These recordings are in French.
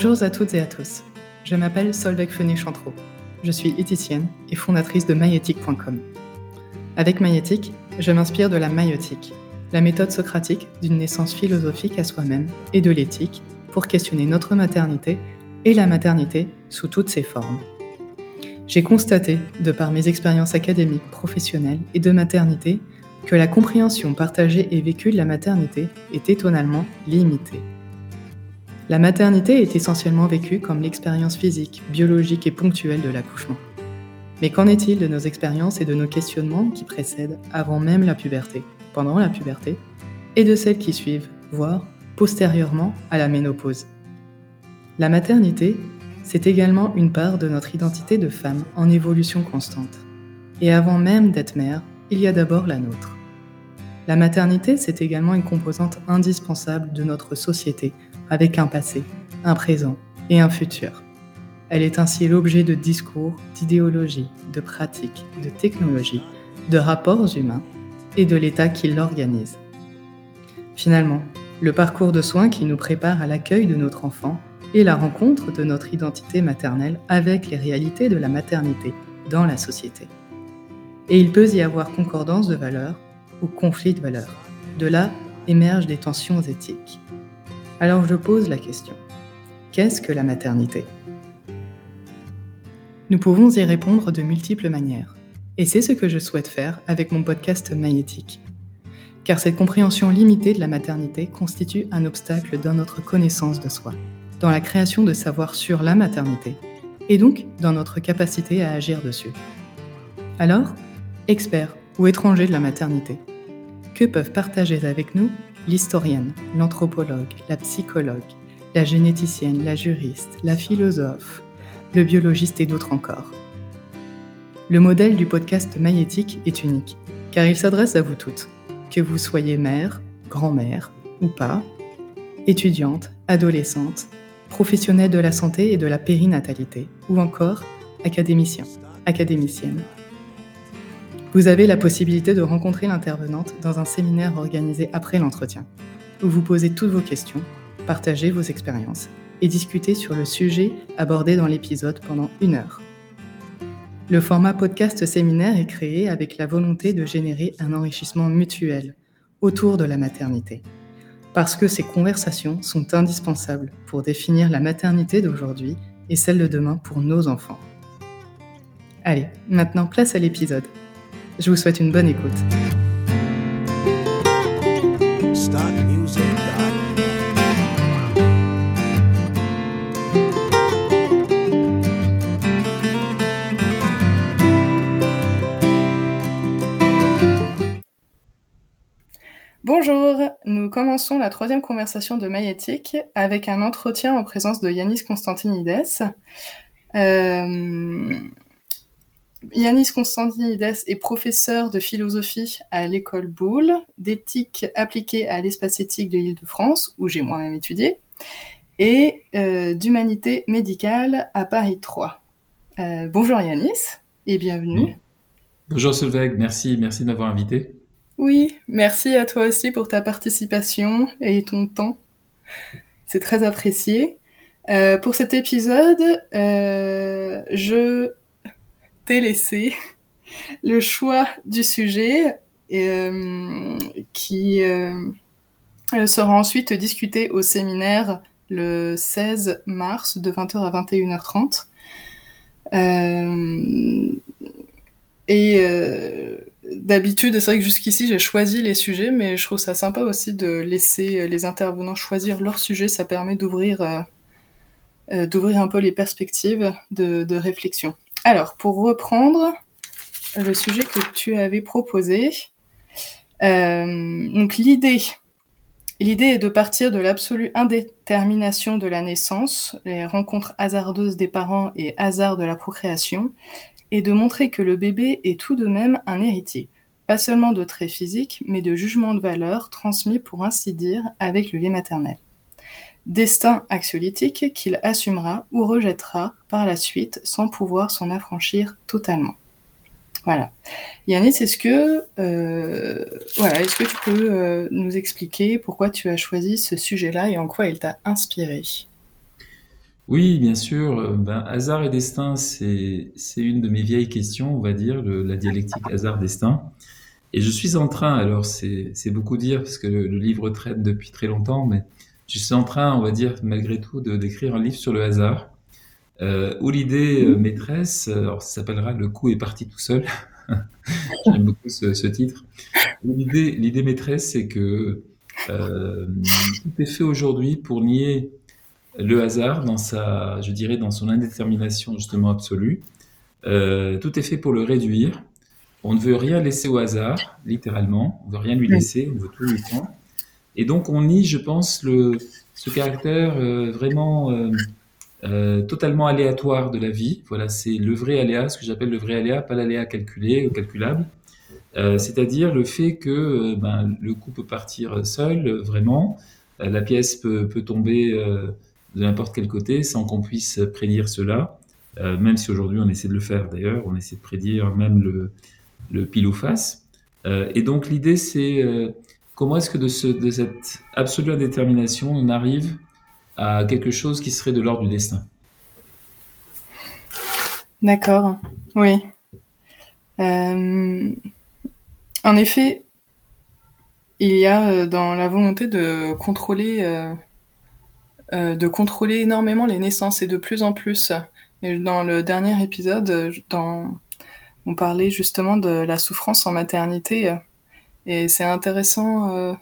Bonjour à toutes et à tous. Je m'appelle Solveig Fenet-Chantreau. Je suis éthicienne et fondatrice de maïetique.com. Avec maïetique, je m'inspire de la maïotique, la méthode socratique d'une naissance philosophique à soi-même et de l'éthique pour questionner notre maternité et la maternité sous toutes ses formes. J'ai constaté, de par mes expériences académiques, professionnelles et de maternité, que la compréhension partagée et vécue de la maternité est étonnamment limitée. La maternité est essentiellement vécue comme l'expérience physique, biologique et ponctuelle de l'accouchement. Mais qu'en est-il de nos expériences et de nos questionnements qui précèdent avant même la puberté, pendant la puberté, et de celles qui suivent, voire postérieurement à la ménopause? La maternité, c'est également une part de notre identité de femme en évolution constante. Et avant même d'être mère, il y a d'abord la nôtre. La maternité, c'est également une composante indispensable de notre société, avec un passé, un présent et un futur. Elle est ainsi l'objet de discours, d'idéologies, de pratiques, de technologies, de rapports humains et de l'État qui l'organise. Finalement, le parcours de soins qui nous prépare à l'accueil de notre enfant et la rencontre de notre identité maternelle avec les réalités de la maternité dans la société. Et il peut y avoir concordance de valeurs ou conflit de valeurs. De là émergent des tensions éthiques. Alors je pose la question, qu'est-ce que la maternité? Nous pouvons y répondre de multiples manières, et c'est ce que je souhaite faire avec mon podcast Magnétique. Car cette compréhension limitée de la maternité constitue un obstacle dans notre connaissance de soi, dans la création de savoir sur la maternité, et donc dans notre capacité à agir dessus. Alors, experts ou étrangers de la maternité, que peuvent partager avec nous l'historienne, l'anthropologue, la psychologue, la généticienne, la juriste, la philosophe, le biologiste et d'autres encore. Le modèle du podcast Maïétique est unique, car il s'adresse à vous toutes, que vous soyez mère, grand-mère ou pas, étudiante, adolescente, professionnelle de la santé et de la périnatalité, ou encore académicien, académicienne. Vous avez la possibilité de rencontrer l'intervenante dans un séminaire organisé après l'entretien, où vous posez toutes vos questions, partagez vos expériences et discutez sur le sujet abordé dans l'épisode pendant une heure. Le format podcast séminaire est créé avec la volonté de générer un enrichissement mutuel autour de la maternité, parce que ces conversations sont indispensables pour définir la maternité d'aujourd'hui et celle de demain pour nos enfants. Allez, maintenant place à l'épisode. Je vous souhaite une bonne écoute. Bonjour, nous commençons la troisième conversation de Maïétique avec un entretien en présence de Yanis Constantinides. Euh, Yanis Constantinides est professeur de philosophie à l'école Boulle, d'éthique appliquée à l'espace éthique de l'Île-de-France, où j'ai moi-même étudié, et euh, d'humanité médicale à Paris 3. Euh, bonjour Yanis et bienvenue. Bonjour Solveig, merci, merci de m'avoir invité. Oui, merci à toi aussi pour ta participation et ton temps. C'est très apprécié. Euh, pour cet épisode, je laissé le choix du sujet euh, qui euh, sera ensuite discuté au séminaire le 16 mars de 20h à 21h30. Euh, et d'habitude, c'est vrai que jusqu'ici, j'ai choisi les sujets, mais je trouve ça sympa aussi de laisser les intervenants choisir leur sujet. Ça permet d'ouvrir d'ouvrir un peu les perspectives de réflexion. Alors, pour reprendre le sujet que tu avais proposé, euh, donc l'idée, est de partir de l'absolue indétermination de la naissance, les rencontres hasardeuses des parents et hasard de la procréation, et de montrer que le bébé est tout de même un héritier, pas seulement de traits physiques, mais de jugements de valeur transmis, pour ainsi dire, avec le lait maternel destin axiolytique qu'il assumera ou rejettera par la suite sans pouvoir s'en affranchir totalement. Voilà. Yannis, est-ce que, euh, voilà, est-ce que tu peux euh, nous expliquer pourquoi tu as choisi ce sujet-là et en quoi il t'a inspiré? Oui, bien sûr. Ben, hasard et destin, c'est une de mes vieilles questions, on va dire, la dialectique hasard-destin. Et je suis en train, alors c'est beaucoup dire parce que le, livre traîne depuis très longtemps, mais je suis en train, on va dire, malgré tout, d'écrire un livre sur le hasard euh, où l'idée euh, maîtresse, euh, alors ça s'appellera Le coup est parti tout seul. J'aime beaucoup ce, ce titre. L'idée, l'idée maîtresse, c'est que euh, tout est fait aujourd'hui pour nier le hasard dans sa, je dirais, dans son indétermination justement absolue. Euh, tout est fait pour le réduire. On ne veut rien laisser au hasard, littéralement. On veut rien lui laisser, on veut tout lui prendre. Et donc on nie, je pense, le, ce caractère euh, vraiment euh, euh, totalement aléatoire de la vie. Voilà, c'est le vrai aléa, ce que j'appelle le vrai aléa, pas l'aléa calculé ou calculable. C'est-à-dire le fait que ben, le coup peut partir seul, vraiment. la pièce peut, peut tomber de n'importe quel côté sans qu'on puisse prédire cela. même si aujourd'hui on essaie de le faire d'ailleurs, on essaie de prédire même le, le pile ou face. et donc l'idée c'est comment est-ce que de, ce, de cette absolue indétermination on arrive à quelque chose qui serait de l'ordre du destin? D'accord, oui. Euh, en effet, il y a euh, dans la volonté de contrôler, euh, de contrôler énormément les naissances et de plus en plus. Dans le dernier épisode, on parlait justement de la souffrance en maternité. Et c'est intéressant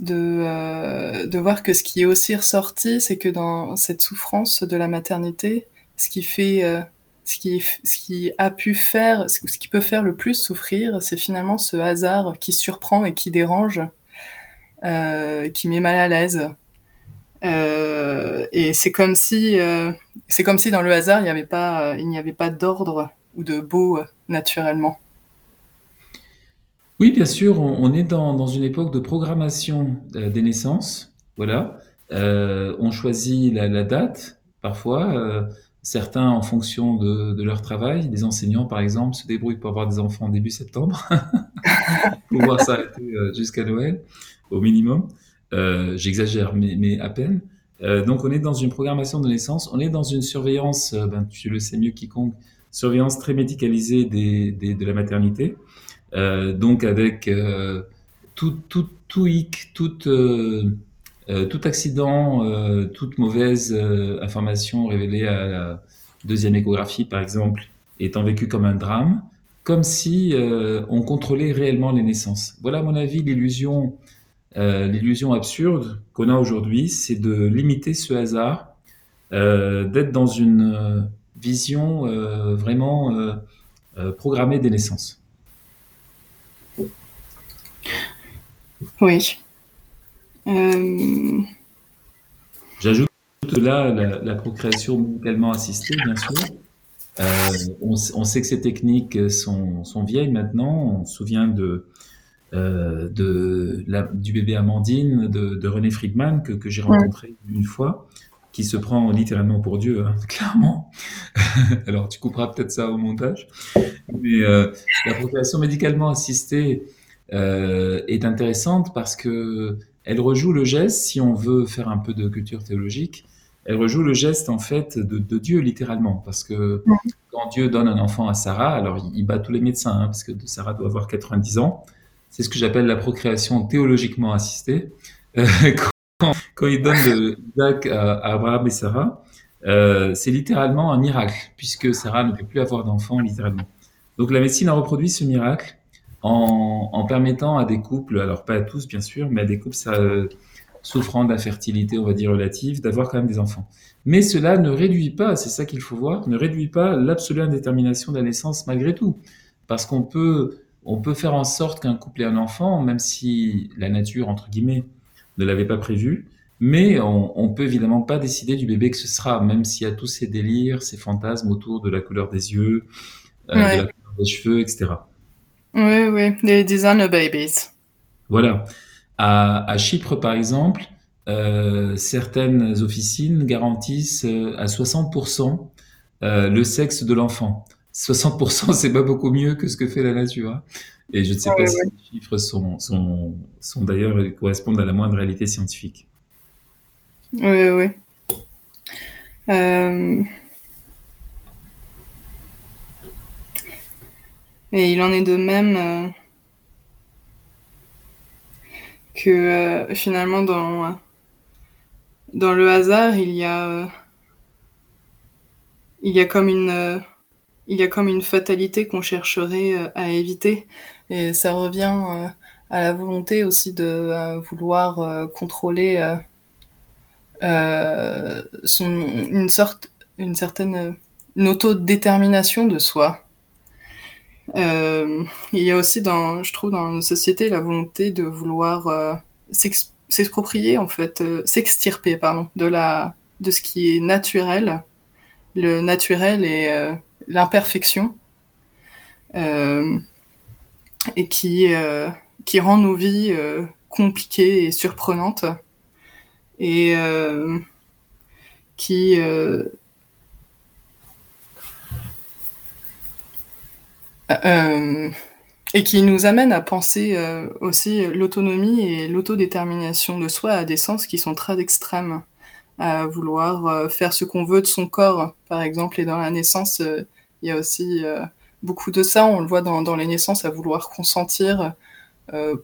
de, euh, de voir que ce qui est aussi ressorti, c'est que dans cette souffrance de la maternité, ce qui fait, euh, ce qui, ce qui a pu faire, ce qui peut faire le plus souffrir, c'est finalement ce hasard qui surprend et qui dérange, euh, qui met mal à l'aise. Euh, et c'est comme si, euh, c'est comme si dans le hasard, il n'y avait pas, il n'y avait pas d'ordre ou de beau naturellement. Oui, bien sûr, on, est dans, dans, une époque de programmation euh, des naissances. Voilà. Euh, on choisit la, la date, parfois. Euh, certains, en fonction de, de, leur travail, des enseignants, par exemple, se débrouillent pour avoir des enfants début septembre, pour pouvoir s'arrêter euh, jusqu'à Noël, au minimum. Euh, j'exagère, mais, mais, à peine. donc, on est dans une programmation de naissance. On est dans une surveillance, ben, tu le sais mieux quiconque, surveillance très médicalisée des, des, de la maternité. Euh, donc avec euh, tout, hic, tout, euh, accident, toute mauvaise information révélée à la deuxième échographie, par exemple, étant vécue comme un drame, comme si on contrôlait réellement les naissances. Voilà, à mon avis, l'illusion absurde qu'on a aujourd'hui, c'est de limiter ce hasard, d'être dans une vision vraiment programmée des naissances. Oui. Euh... J'ajoute là la, la, procréation médicalement assistée, bien sûr. Euh, on, on, sait que ces techniques sont, sont, vieilles maintenant. On se souvient de, euh, de la, du bébé Amandine de, de René Friedman que, que j'ai rencontré ouais. une fois, qui se prend littéralement pour Dieu, hein, clairement. Alors tu couperas peut-être ça au montage. Mais la procréation médicalement assistée, euh, est intéressante parce que elle rejoue le geste, si on veut faire un peu de culture théologique, elle rejoue le geste en fait de, de Dieu littéralement, parce que quand Dieu donne un enfant à Sarah, alors il, il bat tous les médecins, hein, parce que Sarah doit avoir 90 ans, c'est ce que j'appelle la procréation théologiquement assistée. Euh, quand, quand, il donne de Isaac à, à, Abraham et Sarah, euh, c'est littéralement un miracle, puisque Sarah ne peut plus avoir d'enfant littéralement. Donc la médecine a reproduit ce miracle en, en, permettant à des couples, alors pas à tous bien sûr, mais à des couples ça, souffrant d'infertilité, on va dire relative, d'avoir quand même des enfants. Mais cela ne réduit pas, c'est ça qu'il faut voir, ne réduit pas l'absolue indétermination de la naissance malgré tout. Parce qu'on peut, on peut faire en sorte qu'un couple ait un enfant, même si la nature, entre guillemets, ne l'avait pas prévu. Mais on, on peut évidemment pas décider du bébé que ce sera, même s'il y a tous ces délires, ces fantasmes autour de la couleur des yeux, euh, ouais. de la couleur des cheveux, etc. Oui, oui, les designer babies. Voilà. À, à Chypre, par exemple, euh, certaines officines garantissent euh, à 60% euh, le sexe de l'enfant. 60%, c'est pas beaucoup mieux que ce que fait la nature. Hein. Et je ne sais pas si les chiffres sont, sont, sont d'ailleurs correspondent à la moindre réalité scientifique. Oui, oui. Euh, et il en est de même euh, que euh, finalement dans, dans le hasard, il y a, comme une il y a comme une fatalité qu'on chercherait à éviter. Et ça revient à la volonté aussi de vouloir contrôler euh, une certaine autodétermination de soi. Euh, il y a aussi, dans, je trouve, dans une société, la volonté de vouloir euh, s'exproprier, en fait, euh, s'extirper, pardon, de, la, de ce qui est naturel, le naturel et euh, l'imperfection, et qui, qui rend nos vies compliquées et surprenantes et qui euh, euh, et qui nous amène à penser aussi l'autonomie et l'autodétermination de soi à des sens qui sont très extrêmes, à vouloir faire ce qu'on veut de son corps, par exemple, et dans la naissance, il y a aussi beaucoup de ça, on le voit dans, dans les naissances, à vouloir consentir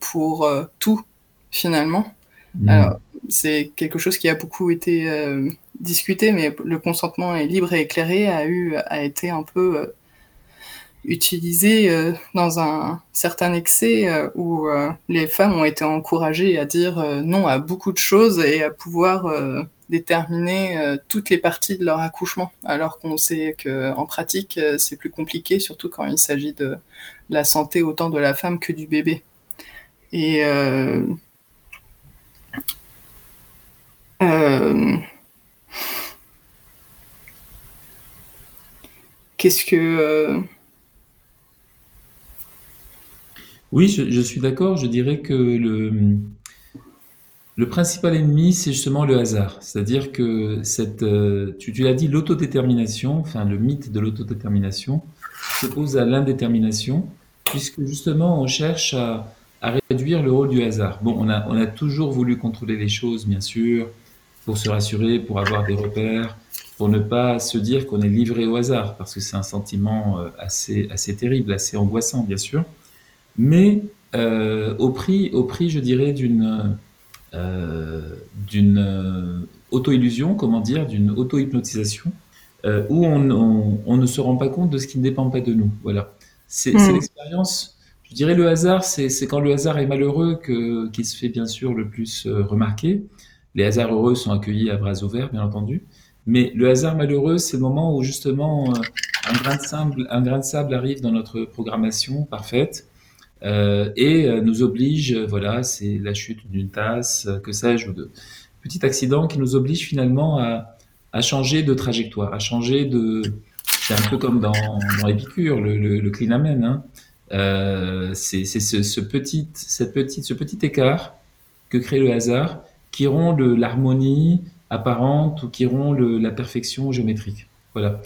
pour tout, finalement. Mmh. C'est quelque chose qui a beaucoup été euh, discuté, mais le consentement est libre et éclairé a eu a été un peu euh, utilisé euh, dans un certain excès où les femmes ont été encouragées à dire non à beaucoup de choses et à pouvoir déterminer toutes les parties de leur accouchement, alors qu'on sait que en pratique c'est plus compliqué, surtout quand il s'agit de la santé autant de la femme que du bébé. Et euh, qu'est-ce que... Euh, oui, je, suis d'accord. Je dirais que le, principal ennemi, c'est justement le hasard. C'est-à-dire que euh, tu, l'as dit, l'autodétermination, enfin le mythe de l'autodétermination, s'oppose à l'indétermination, puisque justement on cherche à, à, réduire le rôle du hasard. Bon, on a, on a toujours voulu contrôler les choses, bien sûr, pour se rassurer, pour avoir des repères, pour ne pas se dire qu'on est livré au hasard, parce que c'est un sentiment euh, assez, assez terrible, assez angoissant, bien sûr, mais euh, au, prix, au prix, je dirais, d'une euh, d'une auto-illusion, comment dire, d'une auto-hypnotisation, euh, où on, on, on, ne se rend pas compte de ce qui ne dépend pas de nous. Voilà. C'est mmh. l'expérience. Je dirais le hasard, c'est quand le hasard est malheureux que qu'il se fait bien sûr le plus remarquer. Les hasards heureux sont accueillis à bras ouverts, bien entendu. Mais le hasard malheureux, c'est le moment où justement euh, un, grain de sable, un grain de sable arrive dans notre programmation parfaite euh, et euh, nous oblige, voilà, c'est la chute d'une tasse, que sais-je, ou de petit accident qui nous oblige finalement à, changer de trajectoire, à changer de. C'est un peu comme dans, dans Épicure, le, le. Hein. Euh, c'est ce, petit, cette petite, ce petit écart que crée le hasard qui rompt l'harmonie apparente ou qui rompt la perfection géométrique. Voilà.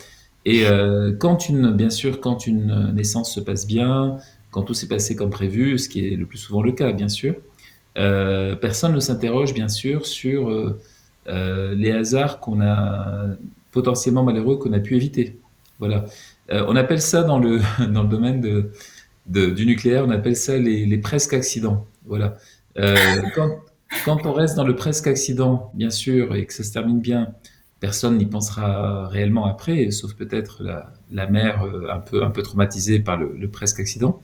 Et euh, quand une, bien sûr, quand une naissance se passe bien, quand tout s'est passé comme prévu, ce qui est le plus souvent le cas, bien sûr, euh, personne ne s'interroge, bien sûr, sur euh, euh les hasards qu'on a potentiellement malheureux qu'on a pu éviter. Voilà. On appelle ça dans le dans le domaine du nucléaire, on appelle ça les, presque accidents. Voilà. Quand on reste dans le presque accident, bien sûr, et que ça se termine bien, personne n'y pensera réellement après, sauf peut-être la, la, mère euh, un peu, un peu traumatisée par le, le, presque accident.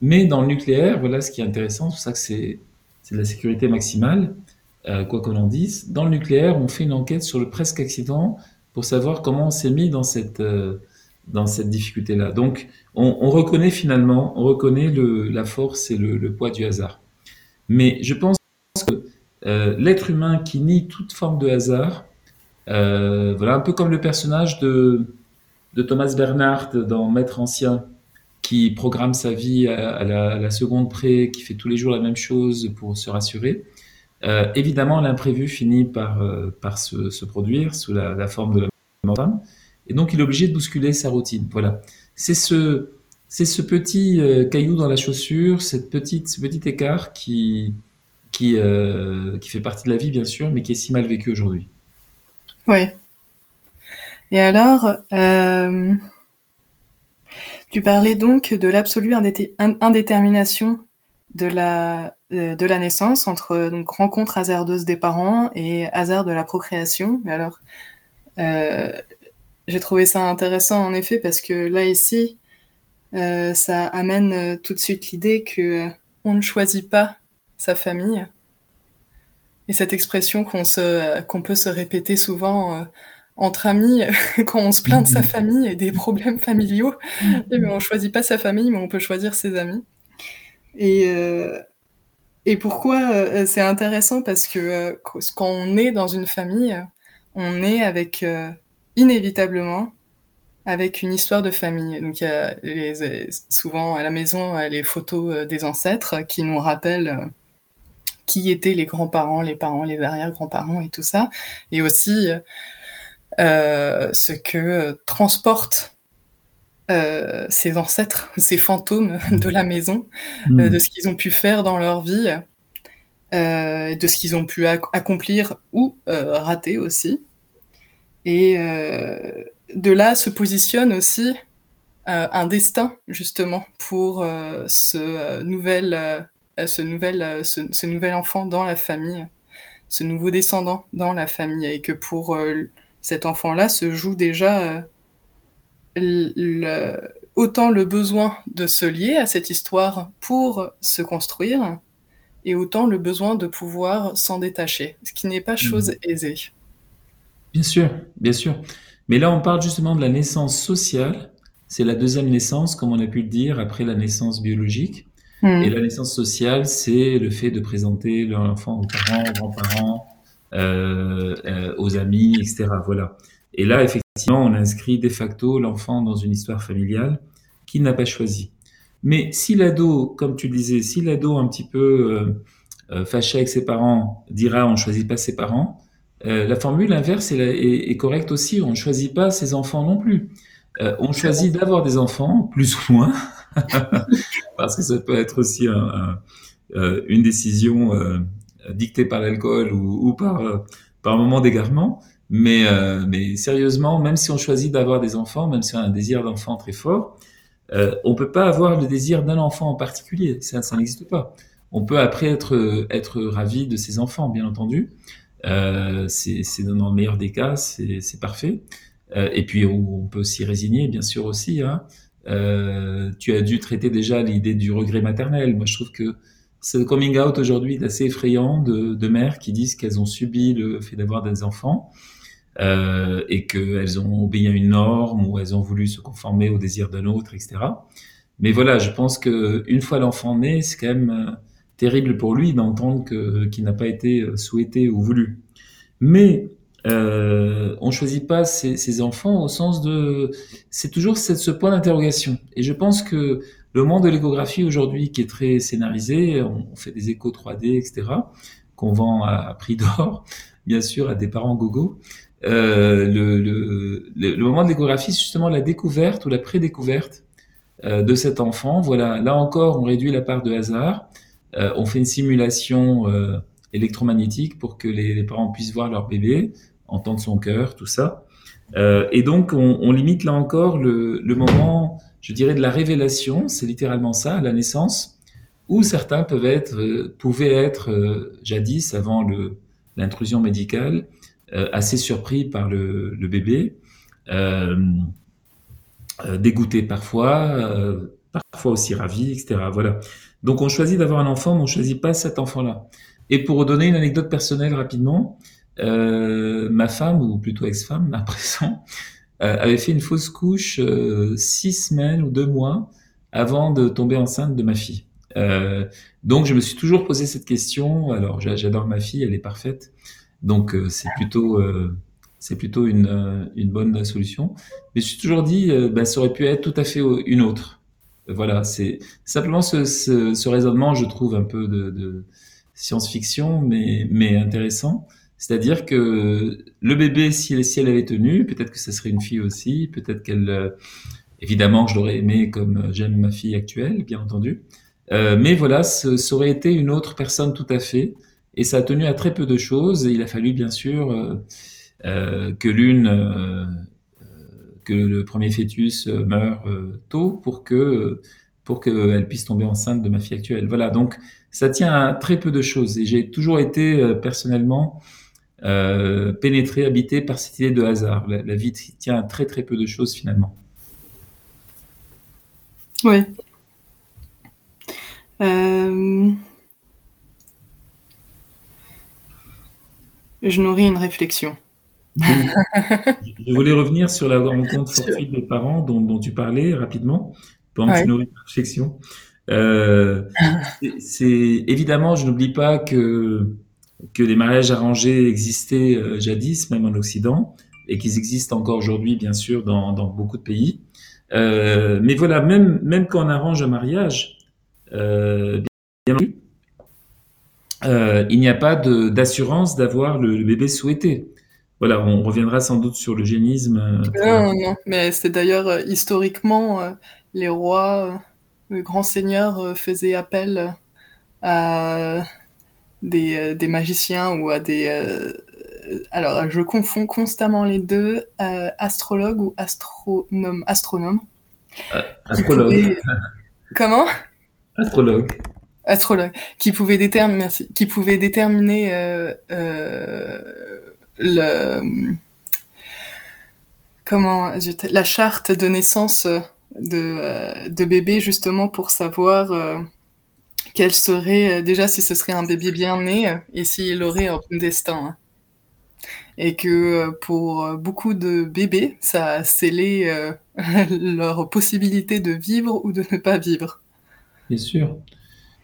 Mais dans le nucléaire, voilà ce qui est intéressant, c'est ça que c'est de la sécurité maximale, euh, quoi qu'on en dise. Dans le nucléaire, on fait une enquête sur le presque accident pour savoir comment on s'est mis dans cette, euh, dans cette difficulté-là. Donc, on, on, reconnaît finalement, on reconnaît le, la force et le, le poids du hasard. Mais je pense que euh, l'être humain qui nie toute forme de hasard, euh, voilà, un peu comme le personnage de, Thomas Bernhardt dans Maître ancien, qui programme sa vie à, la, seconde près, qui fait tous les jours la même chose pour se rassurer. Euh, évidemment, l'imprévu finit par, euh, par se, se, produire sous la, forme de la femme, et donc il est obligé de bousculer sa routine. Voilà. c'est ce, c'est ce petit euh, caillou dans la chaussure, cette petite, ce petit écart qui, qui, euh, qui fait partie de la vie, bien sûr, mais qui est si mal vécu aujourd'hui. Oui. Et alors, tu parlais donc de l'absolue indétermination de la, de la naissance entre donc, rencontre hasardeuse des parents et hasard de la procréation. Mais alors, j'ai trouvé ça intéressant en effet parce que là ici, euh, ça amène euh, tout de suite l'idée que euh, on ne choisit pas sa famille. Et cette expression qu'on se, qu'on peut se répéter souvent entre amis quand on se plaint de sa famille et des problèmes familiaux. On eh ben, on choisit pas sa famille, mais on peut choisir ses amis. Et, et pourquoi c'est intéressant Parce que quand on est dans une famille, on est avec inévitablement avec une histoire de famille. Donc il y a les, souvent à la maison les photos euh, des ancêtres qui nous rappellent euh, qui étaient les grands-parents, les parents, les arrière-grands-parents et tout ça, et aussi euh, ce que transportent ces ancêtres, ces fantômes de la maison, mmh. de ce qu'ils ont pu faire dans leur vie, de ce qu'ils ont pu accomplir ou rater aussi. Et euh, de là se positionne aussi euh, un destin, justement, pour euh, ce, nouvel, ce, nouvel, ce, nouvel enfant dans la famille, ce nouveau descendant dans la famille. Et que pour cet enfant-là se joue déjà autant le besoin de se lier à cette histoire pour se construire, et autant le besoin de pouvoir s'en détacher, ce qui n'est pas chose mmh. aisée. Bien sûr, bien sûr. Mais là, on parle justement de la naissance sociale. C'est la deuxième naissance, comme on a pu le dire, après la naissance biologique. Hmm. Et la naissance sociale, c'est le fait de présenter l'enfant aux parents, aux grands-parents, euh, euh, aux amis, etc. Voilà. Et là, effectivement, on inscrit de facto l'enfant dans une histoire familiale qu'il n'a pas choisie. Mais si l'ado, comme tu le disais, si l'ado un petit peu euh, fâché avec ses parents dira on choisit pas ses parents, euh, la formule inverse est, correcte aussi. On ne choisit pas ses enfants non plus. Euh, on choisit d'avoir des enfants, plus ou moins, parce que ça peut être aussi euh, une décision dictée par l'alcool ou, par, un moment d'égarement. Mais, sérieusement, même si on choisit d'avoir des enfants, même si on a un désir d'enfant très fort, on peut pas avoir le désir d'un enfant en particulier. Ça, n'existe pas. On peut après être, ravi de ses enfants, bien entendu. Euh, c'est dans le meilleur des cas, c'est parfait. Euh, et puis on, peut s'y résigner, bien sûr aussi. Hein. Euh, tu as dû traiter déjà l'idée du regret maternel. Moi, je trouve que ce coming out aujourd'hui est assez effrayant de, de mères qui disent qu'elles ont subi le fait d'avoir des enfants euh, et qu'elles ont obéi à une norme ou elles ont voulu se conformer au désir d'un autre, etc. Mais voilà, je pense que une fois l'enfant né, c'est quand même terrible pour lui d'entendre que qu'il n'a pas été euh, souhaité ou voulu. Mais euh, on choisit pas ses, enfants au sens de c'est toujours ce point d'interrogation. Et je pense que le monde de l'échographie aujourd'hui, qui est très scénarisé, on fait des échos 3D, etc., qu'on vend à, prix d'or, bien sûr, à des parents gogo. Euh, le, le, le, moment de l'échographie, c'est justement la découverte ou la prédécouverte euh, de cet enfant. Voilà, là encore, on réduit la part de hasard. Euh, on fait une simulation euh, électromagnétique pour que les, parents puissent voir leur bébé, entendre son cœur, tout ça. Euh, et donc, on, limite là encore le, moment, je dirais, de la révélation, c'est littéralement ça, la naissance, où certains peuvent être, pouvaient être, jadis, avant l'intrusion médicale, assez surpris par le, bébé, dégoûtés parfois, parfois aussi ravis, etc. Voilà. Donc on choisit d'avoir un enfant, mais on choisit pas cet enfant-là. Et pour donner une anecdote personnelle rapidement, euh, ma femme, ou plutôt ex-femme à présent, euh, avait fait une fausse couche euh, six semaines ou deux mois avant de tomber enceinte de ma fille. Euh, donc je me suis toujours posé cette question. Alors j'adore ma fille, elle est parfaite, donc euh, c'est plutôt c'est plutôt une, une bonne solution. Mais je me suis toujours dit, bah, ça aurait pu être tout à fait une autre. Voilà, c'est simplement ce, ce, ce, raisonnement, je trouve un peu de, de science-fiction, mais, mais intéressant. C'est-à-dire que le bébé, si elle, si elle avait tenu, peut-être que ça serait une fille aussi, peut-être qu'elle... Euh, évidemment, je l'aurais aimé comme j'aime ma fille actuelle, bien entendu. mais voilà, ce, ça aurait été une autre personne tout à fait. Et ça a tenu à très peu de choses. Et il a fallu, bien sûr, que l'une que le premier fœtus meure tôt pour que pour qu'elle puisse tomber enceinte de ma fille actuelle. Voilà, donc ça tient à très peu de choses. Et j'ai toujours été euh, personnellement euh, pénétré, habité par cette idée de hasard. La, vie tient à très très peu de choses finalement. Oui. Euh, je nourris une réflexion. je voulais revenir sur la rencontre fortuite des parents dont, dont, tu parlais rapidement pendant que tu nourris une réflexion. Euh, c'est évidemment, je n'oublie pas que que les mariages arrangés existaient euh, jadis, même en Occident, et qu'ils existent encore aujourd'hui, bien sûr, dans, dans beaucoup de pays. Euh, mais voilà, même même quand on arrange un mariage, euh, bien euh, il n'y a pas d'assurance d'avoir le, le, bébé souhaité. Voilà, on reviendra sans doute sur le génisme. Non, non, mais c'est d'ailleurs historiquement les rois le grand seigneur euh, faisait appel à des, euh, des magiciens ou à des... Euh, alors, je confonds constamment les deux, astrologue ou astronome. Astronome. astrologue. Comment? Astrologue. Astrologue. Qui pouvait déterminer, merci, qui pouvait déterminer le comment la charte de naissance de, euh, de bébé justement pour savoir euh, quel serait euh, déjà si ce serait un bébé bien né et s'il aurait un destin. Hein. Et que pour beaucoup de bébés, ça a scellé leur possibilité de vivre ou de ne pas vivre. Bien sûr,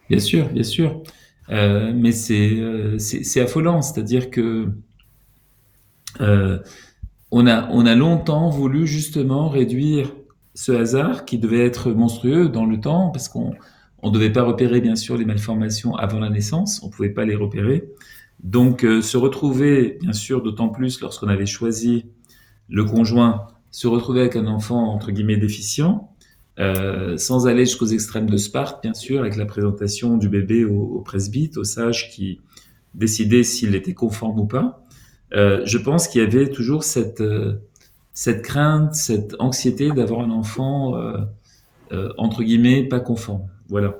bien sûr, bien sûr. mais c'est affolant, c'est-à-dire que on, a, on a longtemps voulu justement réduire ce hasard qui devait être monstrueux dans le temps, parce qu'on ne devait pas repérer bien sûr les malformations avant la naissance, on ne pouvait pas les repérer. Donc euh, se retrouver, bien sûr, d'autant plus lorsqu'on avait choisi le conjoint, se retrouver avec un enfant entre guillemets déficient, euh, sans aller jusqu'aux extrêmes de Sparte, bien sûr, avec la présentation du bébé au, au presbyte, au sage qui décidait s'il était conforme ou pas. Euh, je pense qu'il y avait toujours cette euh, cette crainte, cette anxiété d'avoir un enfant euh, euh, entre guillemets pas conforme. Voilà.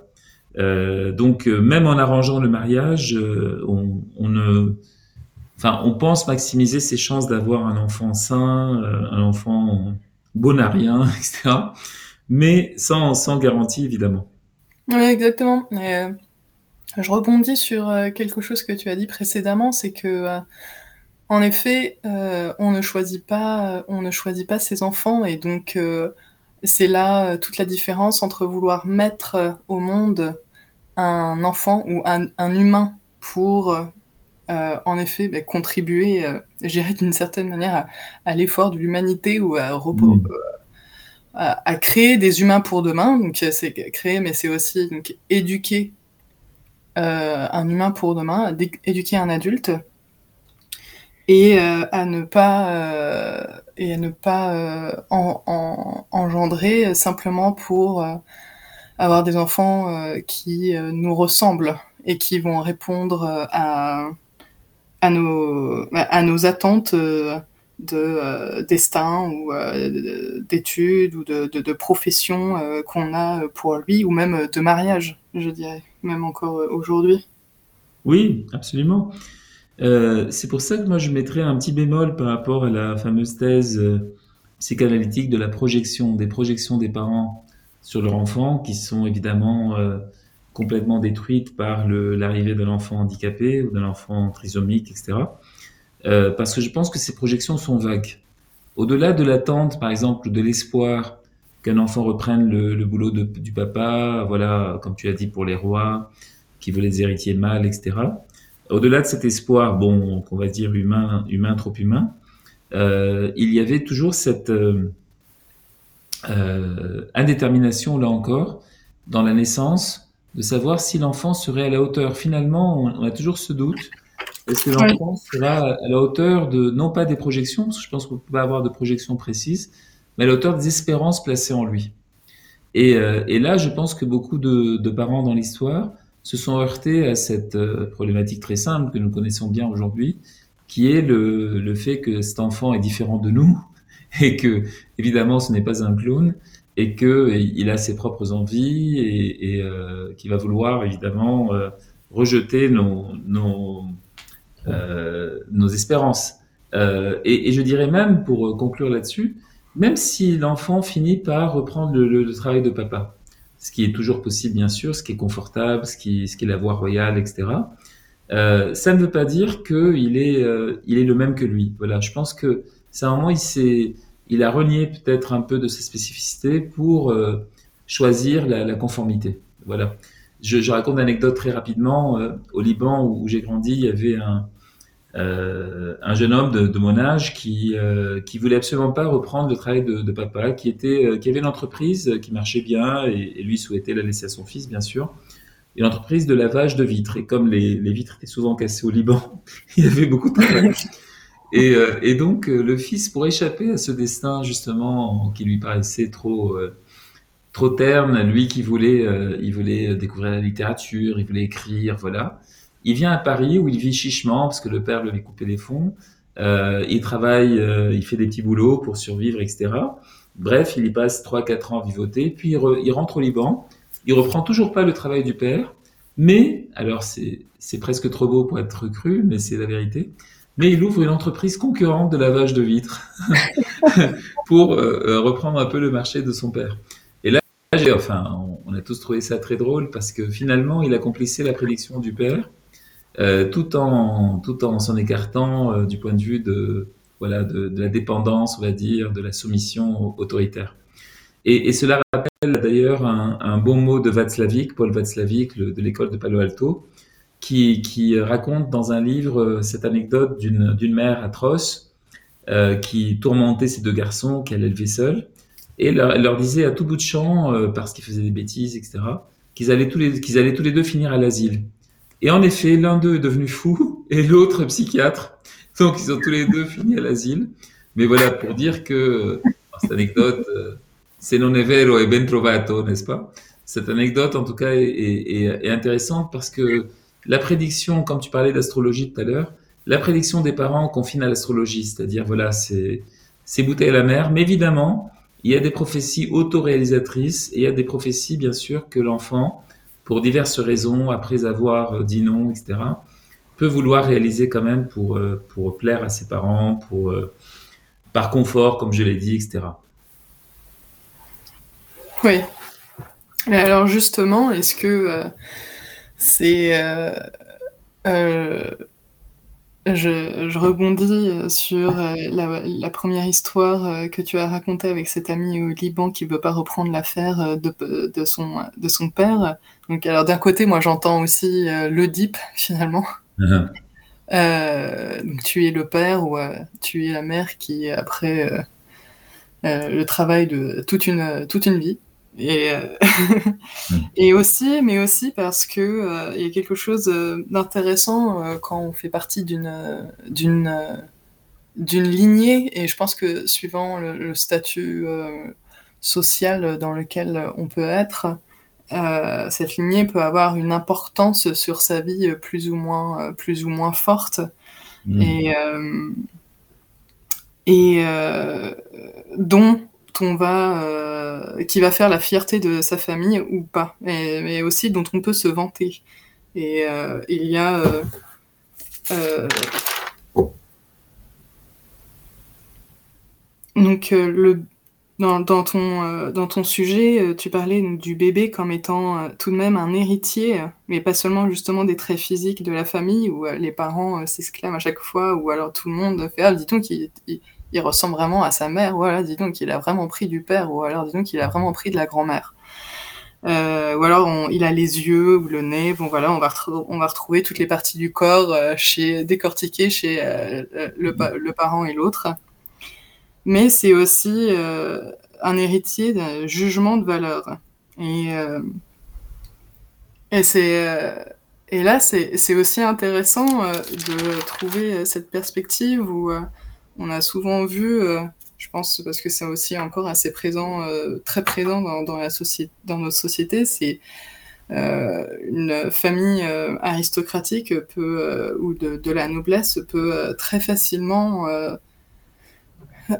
Euh, donc même en arrangeant le mariage, on, on, ne, on pense maximiser ses chances d'avoir un enfant sain, un enfant bonarien, etc. Mais sans, sans garantie évidemment. Oui, exactement. Et, je rebondis sur quelque chose que tu as dit précédemment, c'est que en effet, euh, on ne choisit pas, on ne choisit pas ses enfants et donc euh, c'est là euh, toute la différence entre vouloir mettre au monde un enfant ou un, humain pour en effet bah, contribuer, je d'une certaine manière à, l'effort de l'humanité ou mmh. à, à, créer des humains pour demain. Donc c'est créer, mais c'est aussi donc, éduquer un humain pour demain, éduquer un adulte et euh, à ne pas euh, et à ne pas euh, en, engendrer simplement pour avoir des enfants qui nous ressemblent et qui vont répondre à à nos à nos attentes de destin ou d'études ou de, de, de profession qu'on a pour lui ou même de mariage, je dirais, même encore aujourd'hui. Oui, absolument. Euh, c'est pour ça que moi je mettrais un petit bémol par rapport à la fameuse thèse euh, psychanalytique de la projection, des projections des parents sur leur enfant, qui sont évidemment euh, complètement détruites par l'arrivée d'un enfant handicapé ou d'un enfant trisomique, etc. parce que je pense que ces projections sont vagues. Au-delà de l'attente, par exemple, de l'espoir qu'un enfant reprenne le, le boulot de, du papa, voilà, comme tu as dit pour les rois, qui veulent les héritiers mâles, etc au-delà de cet espoir, bon, qu'on va dire humain, humain trop humain, euh, il y avait toujours cette euh, euh, indétermination, là encore, dans la naissance, de savoir si l'enfant serait à la hauteur. Finalement, on, a toujours ce doute. Est-ce que l'enfant sera à la hauteur de, non pas des projections, parce que je pense qu'on ne peut pas avoir de projections précises, mais à la hauteur des espérances placées en lui? Et, et là, je pense que beaucoup de, de parents dans l'histoire se sont heurtés à cette problématique très simple que nous connaissons bien aujourd'hui, qui est le, le, fait que cet enfant est différent de nous et que évidemment ce n'est pas un clown et que il a ses propres envies et, et euh, qui va vouloir évidemment euh, rejeter nos nos, euh, nos espérances. Euh, et, et, je dirais même pour conclure là-dessus, même si l'enfant finit par reprendre le, le, travail de papa, ce qui est toujours possible bien sûr, ce qui est confortable, ce qui, ce qui est la voie royale, etc. Euh, ça ne veut pas dire qu'il est, euh, est le même que lui. Voilà, je pense que c'est un moment il il a renié peut-être un peu de sa spécificité pour euh, choisir la, conformité. Voilà. Je, raconte une anecdote très rapidement. Au Liban où j'ai grandi, il y avait un, euh, un jeune homme de, mon âge qui qui voulait absolument pas reprendre le travail de, papa, qui était qui avait une entreprise qui marchait bien et, et lui souhaitait la laisser à son fils, bien sûr une entreprise de lavage de vitres. Et comme les, les vitres étaient souvent cassées au Liban, il y avait beaucoup de travail. Et, euh, et donc, euh, le fils, pour échapper à ce destin, justement, qui lui paraissait trop, euh, trop terne, lui qui voulait, euh, il voulait découvrir la littérature, il voulait écrire, voilà. Il vient à Paris où il vit chichement parce que le père lui avait coupé les fonds. Euh, il travaille, il fait des petits boulots pour survivre, etc. Bref, il y passe 3-4 ans à vivoter, puis il, re, il rentre au Liban il reprend toujours pas le travail du père, mais, alors c'est presque trop beau pour être cru, mais c'est la vérité, mais il ouvre une entreprise concurrente de lavage de vitres pour euh, euh, reprendre un peu le marché de son père. Et là, enfin, on, a tous trouvé ça très drôle parce que finalement, il accomplissait la prédiction du père, euh, tout en tout en s'en écartant euh, du point de vue de voilà de, de, la dépendance, on va dire, de la soumission autoritaire. Et, et cela rappelle d'ailleurs un, un, bon mot de Václavic, Paul Václavic, de l'école de Palo Alto, qui, qui, raconte dans un livre euh, cette anecdote d'une mère atroce euh, qui tourmentait ses deux garçons qu'elle élevait seule et leur, elle leur disait à tout bout de champ, euh, parce qu'ils faisaient des bêtises, etc., qu'ils allaient, tous les, qu'ils allaient tous les deux finir à l'asile. Et en effet, l'un d'eux est devenu fou et l'autre psychiatre. Donc ils ont tous les deux fini à l'asile. Mais voilà, pour dire que cette anecdote se non è vero è ben trovato, n'est-ce pas? Cette anecdote, en tout cas, est, intéressante parce que la prédiction, comme tu parlais d'astrologie tout à l'heure, la prédiction des parents confine à l'astrologie, c'est-à-dire, voilà, c'est bouteille à la mer, mais évidemment, il y a des prophéties autoréalisatrices et il y a des prophéties, bien sûr, que l'enfant, pour diverses raisons, après avoir dit non, etc., peut vouloir réaliser quand même pour, euh, pour plaire à ses parents, pour, euh, par confort, comme je l'ai dit, etc. Oui. Alors justement, est-ce que euh, c'est... Euh, euh, je, je, rebondis sur la, la, première histoire que tu as racontée avec cet ami au Liban qui veut pas reprendre l'affaire de, de, son, de son père. Donc alors d'un côté, moi j'entends aussi l'Oedipe finalement. Uh -huh. euh, donc tu es le père ou euh, tu es la mère qui après euh, le travail de toute une, toute une vie et, euh, mm. et aussi, mais aussi parce que euh, il y a quelque chose euh, d'intéressant euh, quand on fait partie d'une d'une d'une lignée. Et je pense que suivant le, le statut social dans lequel on peut être, cette lignée peut avoir une importance sur sa vie plus ou moins plus ou moins forte. Mmh. Et et dont va, euh, qui va faire la fierté de sa famille ou pas, mais, aussi dont on peut se vanter. Et euh, il y a euh, donc le dans, ton, dans ton sujet, tu parlais du bébé comme étant tout de même un héritier, mais pas seulement justement des traits physiques de la famille où les parents s'exclament à chaque fois, ou alors tout le monde fait Ah, dit-on qu'il il ressemble vraiment à sa mère, voilà, dis donc, il a vraiment pris du père, ou alors dis donc, il a vraiment pris de la grand-mère. Euh, ou alors on, il a les yeux ou le nez, bon voilà, on va, on va retrouver toutes les parties du corps euh, chez, décortiquées chez euh, le, le, parent et l'autre. Mais c'est aussi un héritier d'un jugement de valeur. Et, et c'est et là, c'est aussi intéressant de trouver cette perspective où on a souvent vu, euh, Je pense parce que c'est aussi encore assez présent, très présent dans, notre société. C'est une famille aristocratique ou de, la noblesse peut très facilement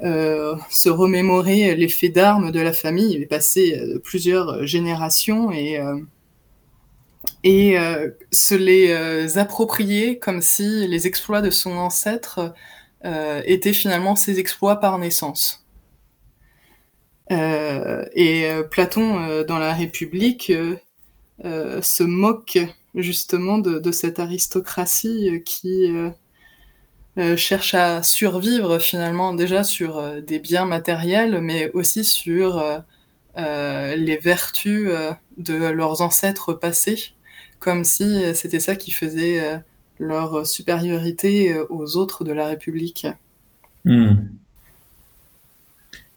euh, se remémorer les faits d'armes de la famille. Il est passé euh, plusieurs générations euh, et se les approprier comme si les exploits de son ancêtre étaient finalement ses exploits par naissance. et Platon, dans la République, se moque justement de, cette aristocratie qui euh, cherche à survivre finalement déjà sur euh, des biens matériels, mais aussi sur euh, les vertus de leurs ancêtres passés, comme si c'était ça qui faisait leur supériorité aux autres de la République. Hmm.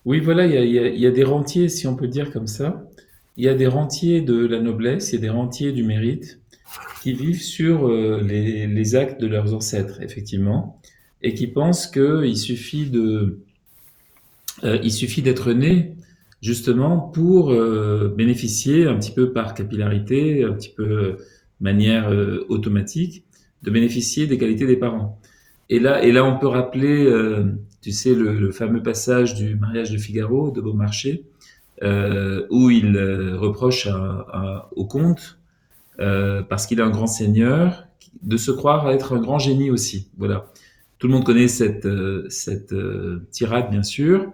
Oui, voilà, il y, a des rentiers, si on peut dire comme ça. Il y a des rentiers de la noblesse, il y a des rentiers du mérite qui vivent sur les, actes de leurs ancêtres, effectivement et qui pensent qu'il suffit de, euh, il suffit d'être né justement pour euh, bénéficier un petit peu par capillarité, un petit peu euh, manière automatique, de bénéficier des qualités des parents. Et là, et là, on peut rappeler, tu sais, le, fameux passage du mariage de Figaro de Beaumarchais, où il reproche au comte, parce qu'il est un grand seigneur, de se croire être un grand génie aussi. Voilà. Tout le monde connaît cette, euh, cette euh, tirade, bien sûr.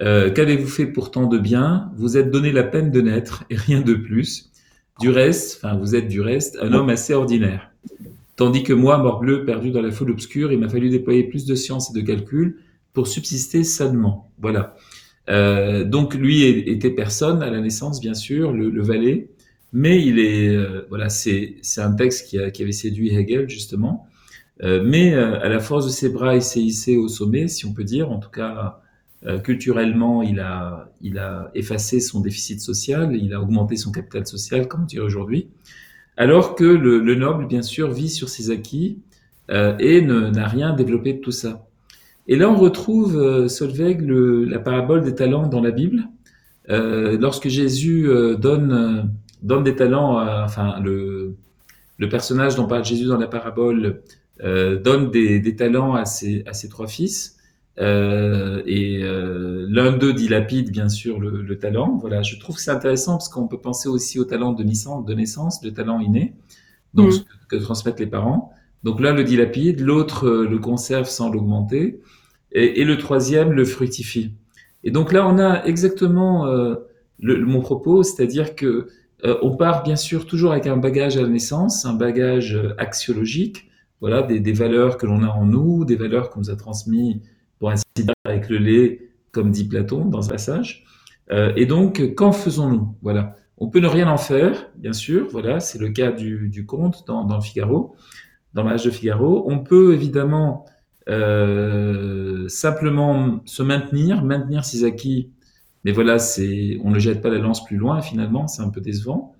Euh, qu'avez-vous fait pourtant de bien? Vous êtes donné la peine de naître et rien de plus. Du reste, enfin, vous êtes du reste un homme assez ordinaire. Tandis que moi, morbleu, perdu dans la foule obscure, il m'a fallu déployer plus de science et de calcul pour subsister sainement. Voilà. Euh, donc lui était personne à la naissance, bien sûr, le, le valet, mais il est voilà, c'est c'est un texte qui, a, qui avait séduit Hegel justement. Euh, mais euh, à la force de ses bras, il s'est hissé au sommet, si on peut dire. En tout cas, euh, culturellement, il a, il a effacé son déficit social, il a augmenté son capital social, comme on dirait aujourd'hui. Alors que le, le, noble, bien sûr, vit sur ses acquis et n'a rien développé de tout ça. Et là, on retrouve, Solveig, le, la parabole des talents dans la Bible. lorsque Jésus donne, donne des talents, enfin, le, le personnage dont parle Jésus dans la parabole euh, donne des, des, talents à ses, à ses trois fils. Euh, et euh, l'un d'eux dilapide bien sûr le, le, talent. Voilà, je trouve que c'est intéressant parce qu'on peut penser aussi au talent de naissance, de naissance, le talent inné, donc mm. que, transmettent les parents. Donc l'un le dilapide, l'autre euh, le conserve sans l'augmenter, et, et, le troisième le fructifie. Et donc là, on a exactement euh, le, mon propos, c'est-à-dire que euh, on part bien sûr toujours avec un bagage à la naissance, un bagage axiologique, voilà, des, des valeurs que l'on a en nous, des valeurs qu'on nous a transmises, pour ainsi dire, avec le lait, comme dit Platon dans ce passage. Euh, et donc, qu'en faisons-nous? Voilà. On peut ne rien en faire, bien sûr. Voilà, c'est le cas du, du conte dans, le Figaro, dans l'âge de Figaro. On peut évidemment euh, simplement se maintenir, maintenir ses acquis, mais voilà, c'est, on ne jette pas la lance plus loin. Finalement, c'est un peu décevant.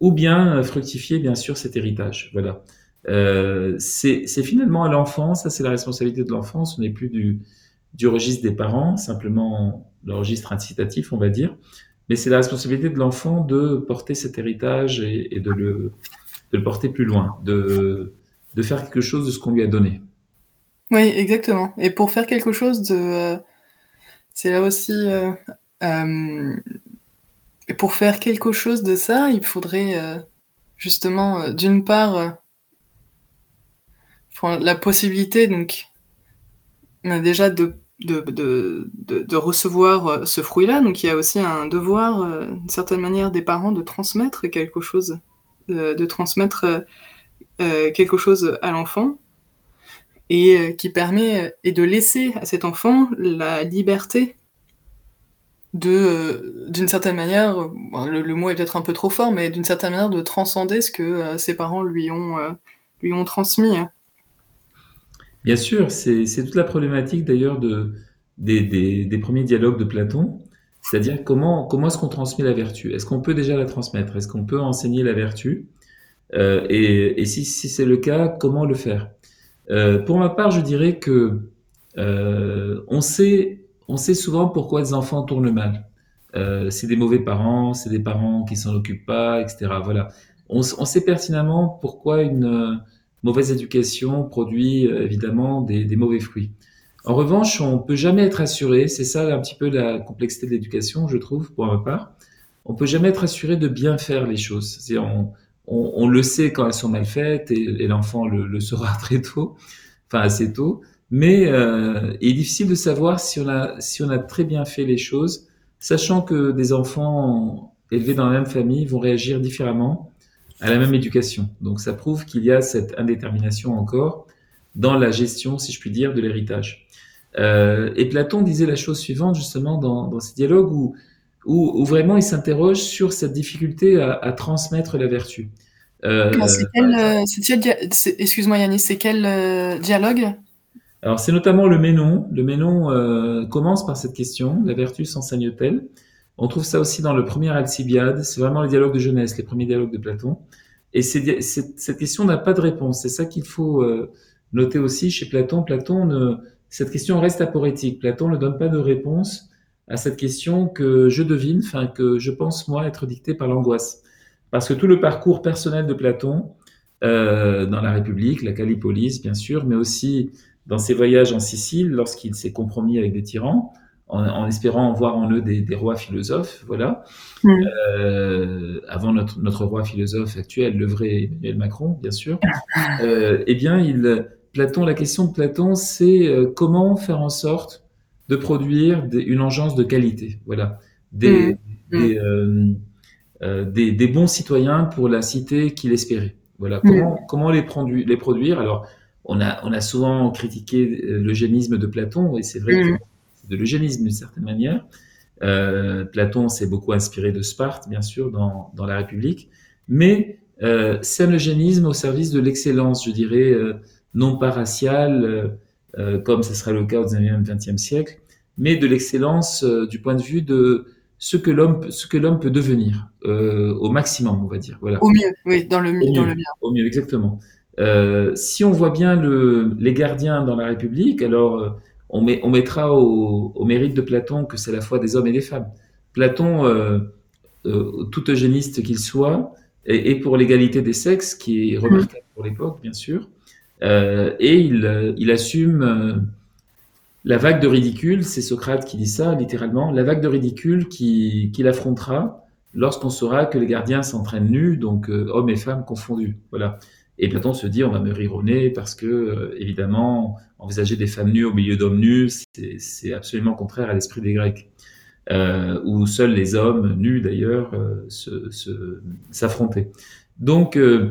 Ou bien fructifier, bien sûr, cet héritage. Voilà. Euh, c'est finalement à l'enfant, ça c'est la responsabilité de l'enfant, ce n'est plus du, registre des parents, simplement le registre incitatif, on va dire, mais c'est la responsabilité de l'enfant de porter cet héritage et, et de, le, porter plus loin, de, faire quelque chose de ce qu'on lui a donné. Oui, exactement. Et pour faire quelque chose de... Euh, c'est là aussi... Euh, euh, pour faire quelque chose de ça, il faudrait justement, d'une part, la possibilité, donc, déjà de, recevoir euh, ce fruit-là. Donc, il y a aussi un devoir, euh, d'une certaine manière, des parents de transmettre quelque chose, de, transmettre euh, quelque chose à l'enfant et qui permet et de laisser à cet enfant la liberté de d'une certaine manière le, le, mot est peut-être un peu trop fort mais d'une certaine manière de transcender ce que ses parents lui ont lui ont transmis Bien sûr, c'est toute la problématique d'ailleurs de, des, des, des, premiers dialogues de Platon, c'est-à-dire comment, comment est-ce qu'on transmet la vertu? Est-ce qu'on peut déjà la transmettre? Est-ce qu'on peut enseigner la vertu? Euh, Et, si, c'est le cas, comment le faire? Euh, Pour ma part, je dirais que euh, on sait, on sait souvent pourquoi les enfants tournent mal. C'est des mauvais parents, c'est des parents qui s'en occupent pas, etc. Voilà. On, sait pertinemment pourquoi une mauvaise éducation produit euh, évidemment des, mauvais fruits. En revanche, on peut jamais être assuré, c'est ça un petit peu la complexité de l'éducation, je trouve, pour ma part. On peut jamais être assuré de bien faire les choses. On, on, on, le sait quand elles sont mal faites et, et l'enfant le, le, saura très tôt, enfin assez tôt. Mais euh, il est difficile de savoir si on a si on a très bien fait les choses sachant que des enfants élevés dans la même famille vont réagir différemment à la même éducation. Donc ça prouve qu'il y a cette indétermination encore dans la gestion, si je puis dire, de l'héritage. Euh, et Platon disait la chose suivante justement dans, dans ces dialogues où, où, vraiment il s'interroge sur cette difficulté à, à transmettre la vertu. Euh, excuse-moi Yannis, c'est quel euh, dialogue? Alors c'est notamment le Ménon. Le Ménon euh, commence par cette question, la vertu s'enseigne-t-elle On trouve ça aussi dans le premier Alcibiade, c'est vraiment le dialogue de jeunesse, les premiers dialogues de Platon. Et cette question n'a pas de réponse, c'est ça qu'il faut euh, noter aussi chez Platon. Platon, cette question reste aporétique. Platon ne donne pas de réponse à cette question que je devine, que je pense moi être dictée par l'angoisse. Parce que tout le parcours personnel de Platon, euh, dans la République, la Calipolis bien sûr, mais aussi dans ses voyages en Sicile, lorsqu'il s'est compromis avec des tyrans, en, espérant voir en eux des, rois philosophes, voilà. Mm. Euh, avant notre, notre roi philosophe actuel, le vrai Emmanuel Macron, bien sûr. Euh, eh bien, il, Platon, la question de Platon, c'est euh, comment faire en sorte de produire une engeance de qualité, voilà, des, mm. Mm. Des, euh, des, des, bons citoyens pour la cité qu'il espérait. Voilà, comment, comment les, produire, les produire? Alors, on a, on a souvent critiqué euh, l'eugénisme de Platon, et c'est vrai que de l'eugénisme d'une certaine manière. Euh, Platon s'est beaucoup inspiré de Sparte, bien sûr, dans, dans la République, mais euh, c'est un eugénisme au service de l'excellence, je dirais, euh, non pas raciale, euh, comme ce sera le cas au 19e, 20e siècle, mais de l'excellence du point de vue de ce que l'homme, ce que l'homme peut devenir au maximum, on va dire. Voilà. Au mieux, oui, dans le, au dans le bien. Au mieux, exactement. Euh, si on voit bien le, les gardiens dans la République, alors euh, on, met, on, mettra au, au, mérite de Platon que c'est la foi des hommes et des femmes. Platon, euh, euh tout eugéniste qu'il soit, et, pour l'égalité des sexes, qui est remarquable pour l'époque, bien sûr, et il, il assume la vague de ridicule, c'est Socrate qui dit ça littéralement, la vague de ridicule qu'il qui affrontera lorsqu'on saura que les gardiens s'entraînent nus, donc hommes et femmes confondus. Voilà. Et Platon se dit, on va me rire au nez parce que, euh, évidemment, envisager des femmes nues au milieu d'hommes nus, c'est absolument contraire à l'esprit des Grecs, euh, où seuls les hommes, nus d'ailleurs, euh, s'affrontaient. Donc, euh,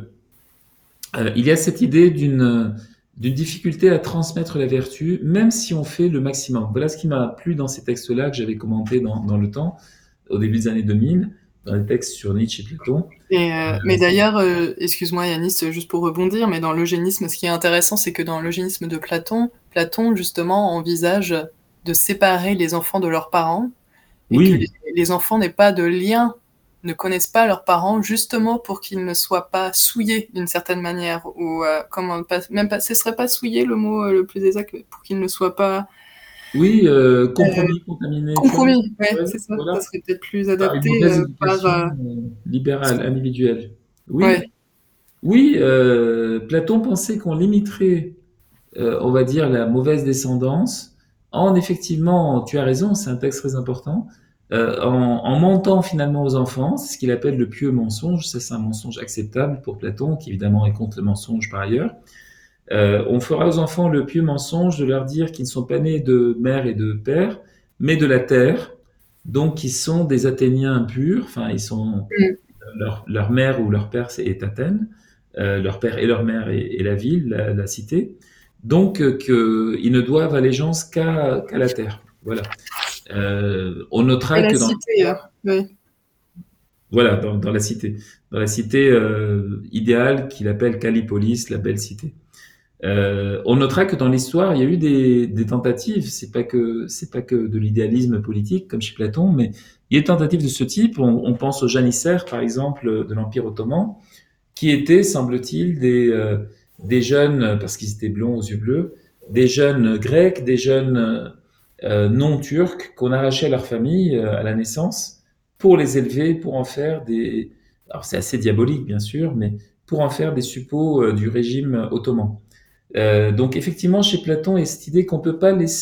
euh, il y a cette idée d'une difficulté à transmettre la vertu, même si on fait le maximum. Voilà ce qui m'a plu dans ces textes-là que j'avais commentés dans, dans le temps, au début des années 2000 dans les textes sur Nietzsche et Platon. Et euh, mais d'ailleurs, euh, excuse-moi Yanis, juste pour rebondir, mais dans l'eugénisme, ce qui est intéressant, c'est que dans l'eugénisme de Platon, Platon justement envisage de séparer les enfants de leurs parents, et oui. que les, enfants n'aient pas de lien, ne connaissent pas leurs parents, justement pour qu'ils ne soient pas souillés d'une certaine manière, ou euh, comment, même pas, ce serait pas souillé le mot le plus exact, pour qu'ils ne soient pas oui, euh, compromis, euh, contaminé. Compromis, ouais, c'est ça. Ça serait peut-être plus adapté euh, par. Euh, libérale, individuelle. Oui. Oui, euh, Platon pensait qu'on limiterait, on va dire, la mauvaise descendance en effectivement, tu as raison, c'est un texte très important, en, en, mentant finalement aux enfants, c'est ce qu'il appelle le pieux mensonge. Ça, c'est un mensonge acceptable pour Platon, qui évidemment est contre le mensonge par ailleurs. Euh, on fera aux enfants le pieux mensonge de leur dire qu'ils ne sont pas nés de mère et de père, mais de la terre, donc ils sont des Athéniens impurs, enfin ils sont mm. leur, leur, mère ou leur père est Athènes, euh, leur père et leur mère est, la ville, la, cité, donc euh, qu'ils ne doivent allégeance qu'à la terre. Voilà. On notera que dans cité, hein. oui. voilà dans, dans, la cité, dans la cité idéale qu'il appelle Calipolis, la belle cité. Euh, on notera que dans l'histoire, il y a eu des, des tentatives. C'est pas que c'est pas que de l'idéalisme politique comme chez Platon, mais il y a des tentatives de ce type. On, on pense aux janissaires, par exemple, de l'Empire ottoman, qui étaient, semble-t-il, des euh, des jeunes parce qu'ils étaient blonds aux yeux bleus, des jeunes grecs, des jeunes non turcs qu'on arrachait à leur famille à la naissance pour les élever, pour en faire des... Alors c'est assez diabolique bien sûr, mais pour en faire des suppôts du régime ottoman. Donc effectivement, chez Platon, il y a cette idée qu'on ne peut pas laisser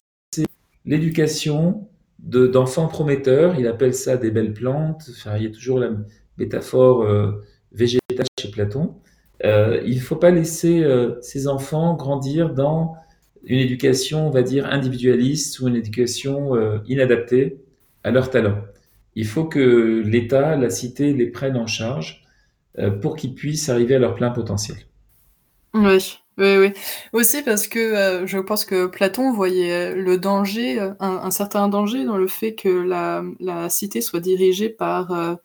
l'éducation d'enfants prometteurs, il appelle ça des belles plantes, enfin, il y a toujours la métaphore euh, végétale chez Platon. Euh, il ne faut pas laisser euh, ces enfants grandir dans une éducation, on va dire, individualiste ou une éducation inadaptée à leur talent. Il faut que l'État, la cité les prenne en charge pour qu'ils puissent arriver à leur plein potentiel. Oui, oui, oui. Aussi parce que, euh, je pense que Platon voyait, le danger, euh, un certain danger dans le fait que la la cité soit dirigée par,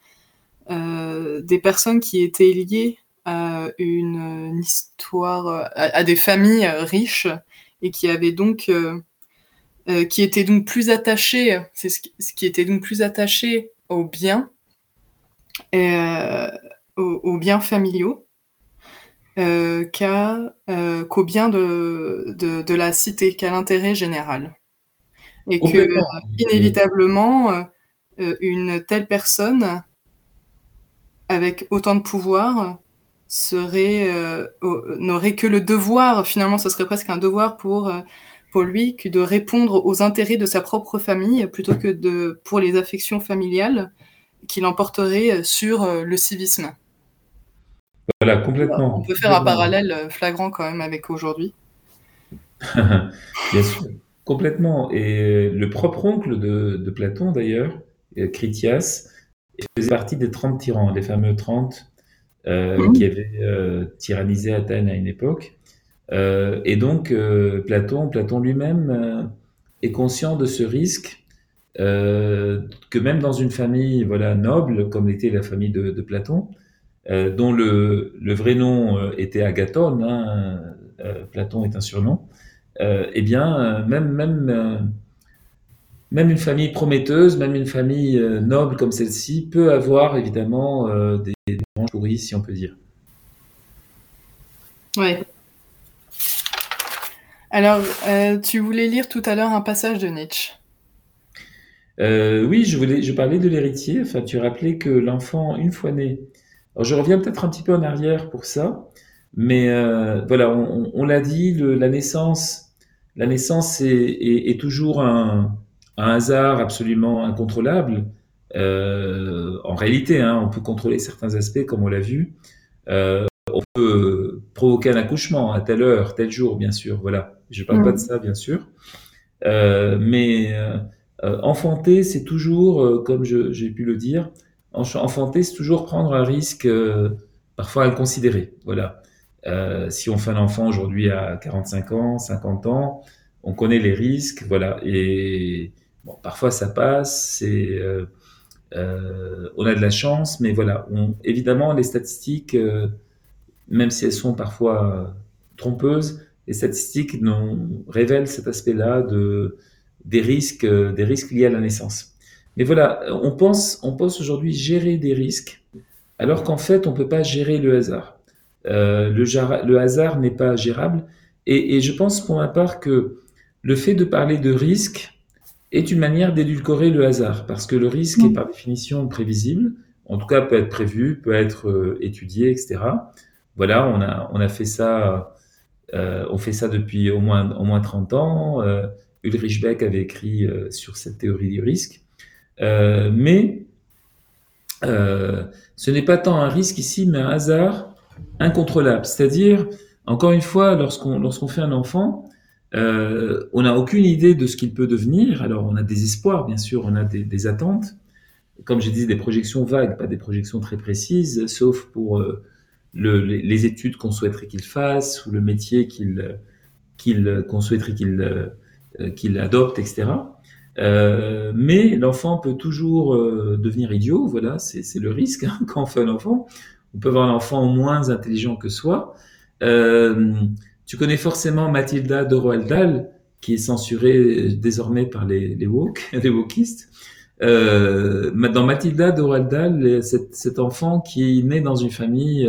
euh, des personnes qui étaient liées à une, histoire, à des familles, riches et qui avaient donc, qui étaient donc plus attachées c'est ce qui était donc plus attaché aux biens aux biens familiaux euh, euh, qu'au bien de, de, la cité, qu'à l'intérêt général. Et que, inévitablement, euh, une telle personne, avec autant de pouvoir, serait n'aurait que le devoir, finalement, ce serait presque un devoir pour, pour lui, que de répondre aux intérêts de sa propre famille, plutôt que de, pour les affections familiales, qu'il emporterait sur le civisme. Voilà, complètement. On peut faire un parallèle euh, flagrant quand même avec aujourd'hui. Bien sûr, complètement. Et le propre oncle de, Platon, d'ailleurs, euh, Critias, faisait partie des 30 tyrans, les fameux 30 euh, mmh. qui avaient tyrannisé Athènes à une époque. et donc, Platon, Platon lui-même est conscient de ce risque que même dans une famille voilà, noble, comme était la famille de Platon, euh, dont le, le, vrai nom euh, était Agathon, hein, euh, Platon est un surnom, eh bien, même, même, même une famille prometteuse, même une famille noble comme celle-ci peut avoir évidemment des, des branches pourries, si on peut dire. Oui. Alors, tu voulais lire tout à l'heure un passage de Nietzsche. oui, je voulais, je parlais de l'héritier. Enfin, tu rappelais que l'enfant, une fois né, alors, je reviens peut-être un petit peu en arrière pour ça, mais euh, voilà, on, l'a dit, la naissance, la naissance est, toujours un, hasard absolument incontrôlable. Euh, en réalité, hein, on peut contrôler certains aspects, comme on l'a vu. Euh, on peut provoquer un accouchement à telle heure, tel jour, bien sûr. Voilà, je ne parle pas de ça, bien sûr. mais enfanter, c'est toujours, comme j'ai pu le dire, enfanter, c'est toujours prendre un risque euh, parfois inconsidéré. Voilà. Euh, si on fait un enfant aujourd'hui à 45 ans, 50 ans, on connaît les risques, voilà. Et bon, parfois ça passe, euh, euh on a de la chance, mais voilà. On, évidemment, les statistiques, euh, même si elles sont parfois trompeuses, les statistiques nous révèlent cet aspect-là de des risques, des risques liés à la naissance. Mais voilà, on pense, on pense aujourd'hui gérer des risques, alors qu'en fait, on ne peut pas gérer le hasard. Euh, le, le, hasard n'est pas gérable. Et, et, je pense pour ma part que le fait de parler de risque est une manière d'édulcorer le hasard, parce que le risque est par définition prévisible, en tout cas peut être prévu, peut être euh, étudié, etc. Voilà, on a, on a fait ça, euh, on fait ça depuis au moins, au moins 30 ans. Ulrich Beck avait écrit sur cette théorie du risque. Euh, mais euh, ce n'est pas tant un risque ici, mais un hasard incontrôlable. C'est-à-dire, encore une fois, lorsqu'on lorsqu'on fait un enfant, euh, on n'a aucune idée de ce qu'il peut devenir. Alors, on a des espoirs, bien sûr, on a des, des attentes. Comme j'ai dit, des projections vagues, pas des projections très précises, sauf pour euh, le, les, les, études qu'on souhaiterait qu'il fasse ou le métier qu'il qu'il qu'on souhaiterait qu'il euh, qu'il adopte, etc. Euh, mais l'enfant peut toujours euh, devenir idiot, voilà, c'est le risque hein, quand on fait un enfant. On peut avoir un enfant moins intelligent que soi. Euh, tu connais forcément Mathilda de Roald qui est censurée désormais par les, les woke, les wokistes. Euh, dans Mathilda de Roald cet, cet, enfant qui est né dans une famille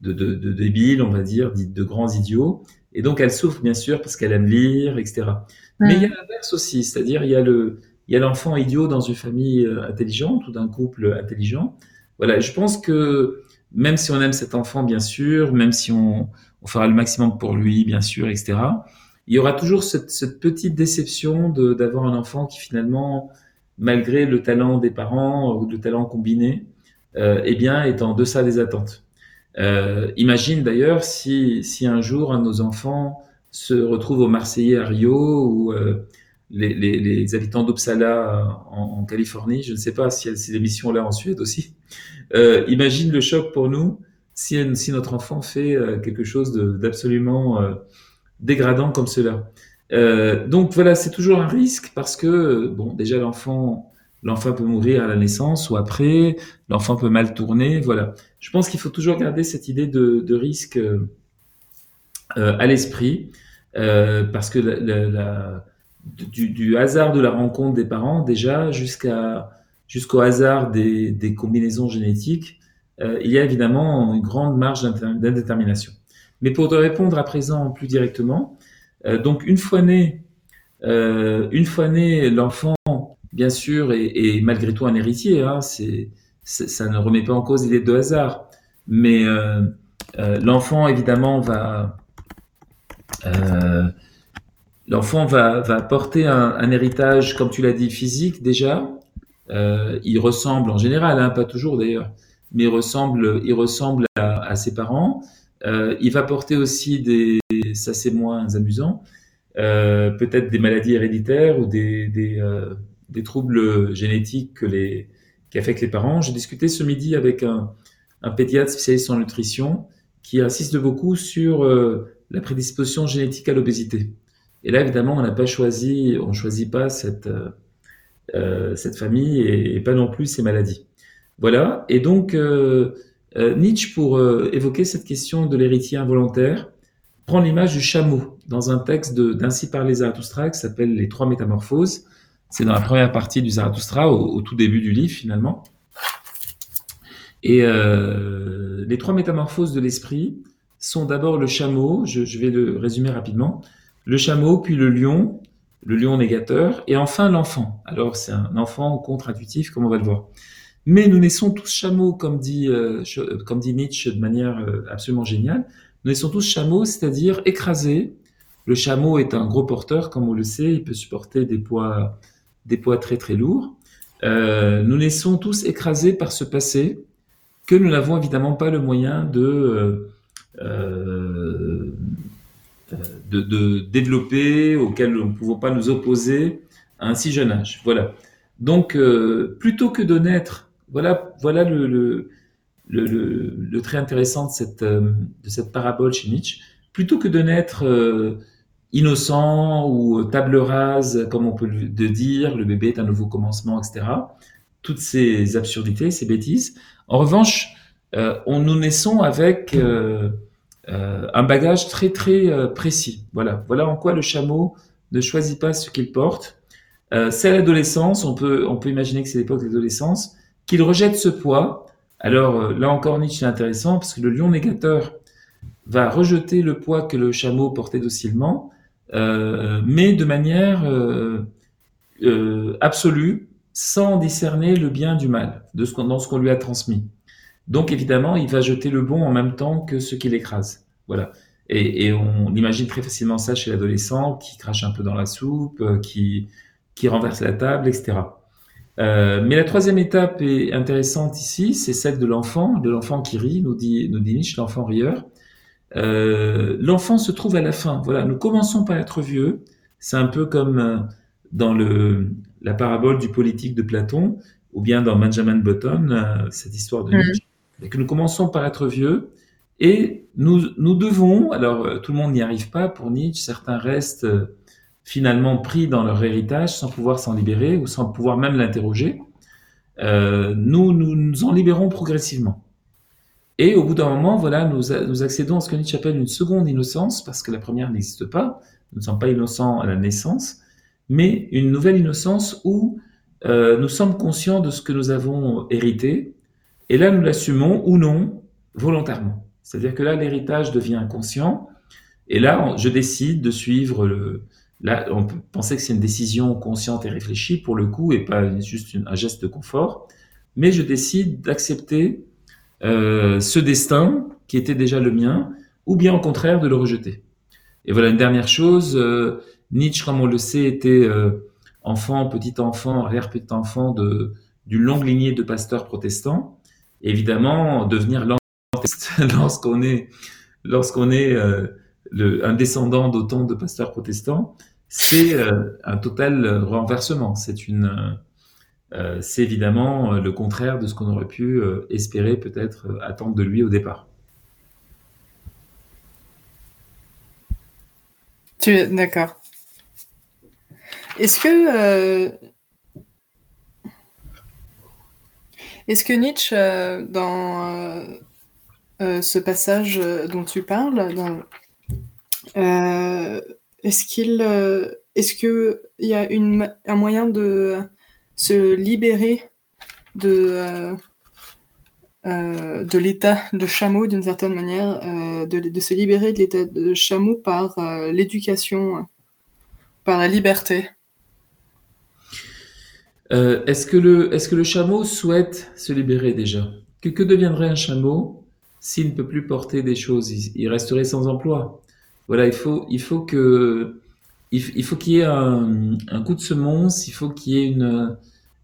de, de, de débiles, on va dire, de grands idiots, Et donc, elle souffre, bien sûr, parce qu'elle aime lire, etc. Mais il y a l'inverse aussi, c'est-à-dire, il y a le, il y a l'enfant idiot dans une famille euh, intelligente ou d'un couple intelligent. Voilà, je pense que même si on aime cet enfant, bien sûr, même si on, on fera le maximum pour lui, bien sûr, etc., il y aura toujours cette, cette petite déception d'avoir un enfant qui finalement, malgré le talent des parents ou le talent combiné, euh, eh bien, est en deçà des attentes. Euh, imagine d'ailleurs si, si un jour un de nos enfants se retrouve au Marseillais à Rio ou euh, les, les, les, habitants d'Uppsala en, en, Californie, je ne sais pas si y a ces émissions-là en Suède aussi. Euh, imagine le choc pour nous si, si notre enfant fait euh, quelque chose d'absolument euh, dégradant comme cela. Euh, donc voilà, c'est toujours un risque parce que bon, déjà l'enfant l'enfant peut mourir à la naissance ou après, l'enfant peut mal tourner, voilà. Je pense qu'il faut toujours garder cette idée de, de risque euh, à l'esprit, euh, parce que la, la, du, du, hasard de la rencontre des parents, déjà, jusqu'à jusqu'au hasard des, des, combinaisons génétiques, euh, il y a évidemment une grande marge d'indétermination. Mais pour te répondre à présent plus directement, euh, donc une fois né, euh, une fois né, l'enfant bien sûr, et, malgré tout un héritier. Hein, c'est, ça ne remet pas en cause l'idée de hasard. Mais euh, euh, l'enfant, évidemment, va, euh, l'enfant va, porter un, héritage, comme tu l'as dit, physique déjà. Euh, il ressemble en général, hein, pas toujours d'ailleurs, mais il ressemble, il ressemble à, ses parents. Euh, il va porter aussi des, ça c'est moins amusant, peut-être des maladies héréditaires ou des, troubles génétiques que les, qui affectent les parents. J'ai discuté ce midi avec un, pédiatre spécialiste en nutrition qui insiste beaucoup sur la prédisposition génétique à l'obésité. Et là, évidemment, on n'a pas choisi, on choisit pas cette, euh, euh cette famille et, pas non plus ces maladies. Voilà. Et donc, euh, euh Nietzsche, pour euh, évoquer cette question de l'héritier involontaire, prend l'image du chameau dans un texte d'Ainsi par les Zarathustra qui s'appelle Les Trois Métamorphoses c'est dans la première partie du Zarathustra, au, au, tout début du livre finalement. Et les trois métamorphoses de l'esprit sont d'abord le chameau, je, je, vais le résumer rapidement, le chameau, puis le lion, le lion négateur, et enfin l'enfant. Alors c'est un enfant contre-intuitif, comme on va le voir. Mais nous naissons tous chameaux, comme dit, euh, comme dit Nietzsche de manière euh, absolument géniale. Nous naissons tous chameaux, c'est-à-dire écrasés. Le chameau est un gros porteur, comme on le sait, il peut supporter des poids des poids très très lourds. Euh, nous naissons tous écrasés par ce passé que nous n'avons évidemment pas le moyen de, euh, euh, de, de, développer, auquel nous ne pouvons pas nous opposer à un si jeune âge. Voilà. Donc, euh, plutôt que de naître, voilà, voilà le, le, le, le trait intéressant de cette, euh, de cette parabole chez Nietzsche. Plutôt que de naître euh, innocent ou table rase, comme on peut le dire, le bébé est un nouveau commencement, etc. Toutes ces absurdités, ces bêtises. En revanche, euh, on nous naissons avec euh, euh, un bagage très très euh, précis. Voilà, voilà en quoi le chameau ne choisit pas ce qu'il porte. Euh, c'est l'adolescence, on peut on peut imaginer que c'est l'époque de l'adolescence, qu'il rejette ce poids. Alors euh, là encore Nietzsche est intéressant parce que le lion négateur va rejeter le poids que le chameau portait docilement euh, mais de manière euh, euh, absolue, sans discerner le bien du mal de ce dans ce qu'on lui a transmis. Donc évidemment, il va jeter le bon en même temps que ce qu'il écrase. Voilà. Et, et, on imagine très facilement ça chez l'adolescent qui crache un peu dans la soupe, qui, qui renverse la table, etc. Euh, mais la troisième étape est intéressante ici, c'est celle de l'enfant, de l'enfant qui rit, nous dit, nous dit Nietzsche, l'enfant rieur. Euh, l'enfant se trouve à la fin. Voilà, nous commençons par être vieux. C'est un peu comme euh, dans le, la parabole du politique de Platon, ou bien dans Benjamin Button, euh, cette histoire de Nietzsche, mmh. que nous commençons par être vieux, et nous, nous devons, alors tout le monde n'y arrive pas pour Nietzsche, certains restent finalement pris dans leur héritage sans pouvoir s'en libérer ou sans pouvoir même l'interroger. Euh, nous, nous nous en libérons progressivement. Et au bout d'un moment, voilà, nous, nous accédons à ce que Nietzsche appelle une seconde innocence, parce que la première n'existe pas. Nous ne sommes pas innocents à la naissance, mais une nouvelle innocence où euh, nous sommes conscients de ce que nous avons hérité, et là nous l'assumons ou non volontairement. C'est-à-dire que là l'héritage devient inconscient, Et là, je décide de suivre le. Là, on peut penser que c'est une décision consciente et réfléchie pour le coup, et pas juste un geste de confort. Mais je décide d'accepter euh, ce destin qui était déjà le mien, ou bien au contraire de le rejeter. Et voilà une dernière chose. Euh, Nietzsche, comme on le sait, était euh, enfant, petit enfant, arrière-petit enfant de d'une longue lignée de pasteurs protestants. Évidemment, devenir lorsqu'on est lorsqu'on est euh, un descendant d'autant de pasteurs protestants, c'est euh, un total renversement. C'est euh, évidemment le contraire de ce qu'on aurait pu espérer peut-être attendre de lui au départ. Tu d'accord. Est-ce que est-ce que Nietzsche dans euh, ce passage euh, dont tu parles, euh, est-ce qu'il est-ce qu'il y a un moyen de se libérer de l'état de chameau d'une certaine manière, de, se libérer de l'état de chameau par l'éducation, par la liberté? Est-ce que, le, est que le chameau souhaite se libérer déjà? Que, que deviendrait un chameau s'il ne peut plus porter des choses, il, resterait sans emploi. Voilà, il faut, il faut que, il, faut qu'il y ait un, coup de semonce, il faut qu'il y ait une,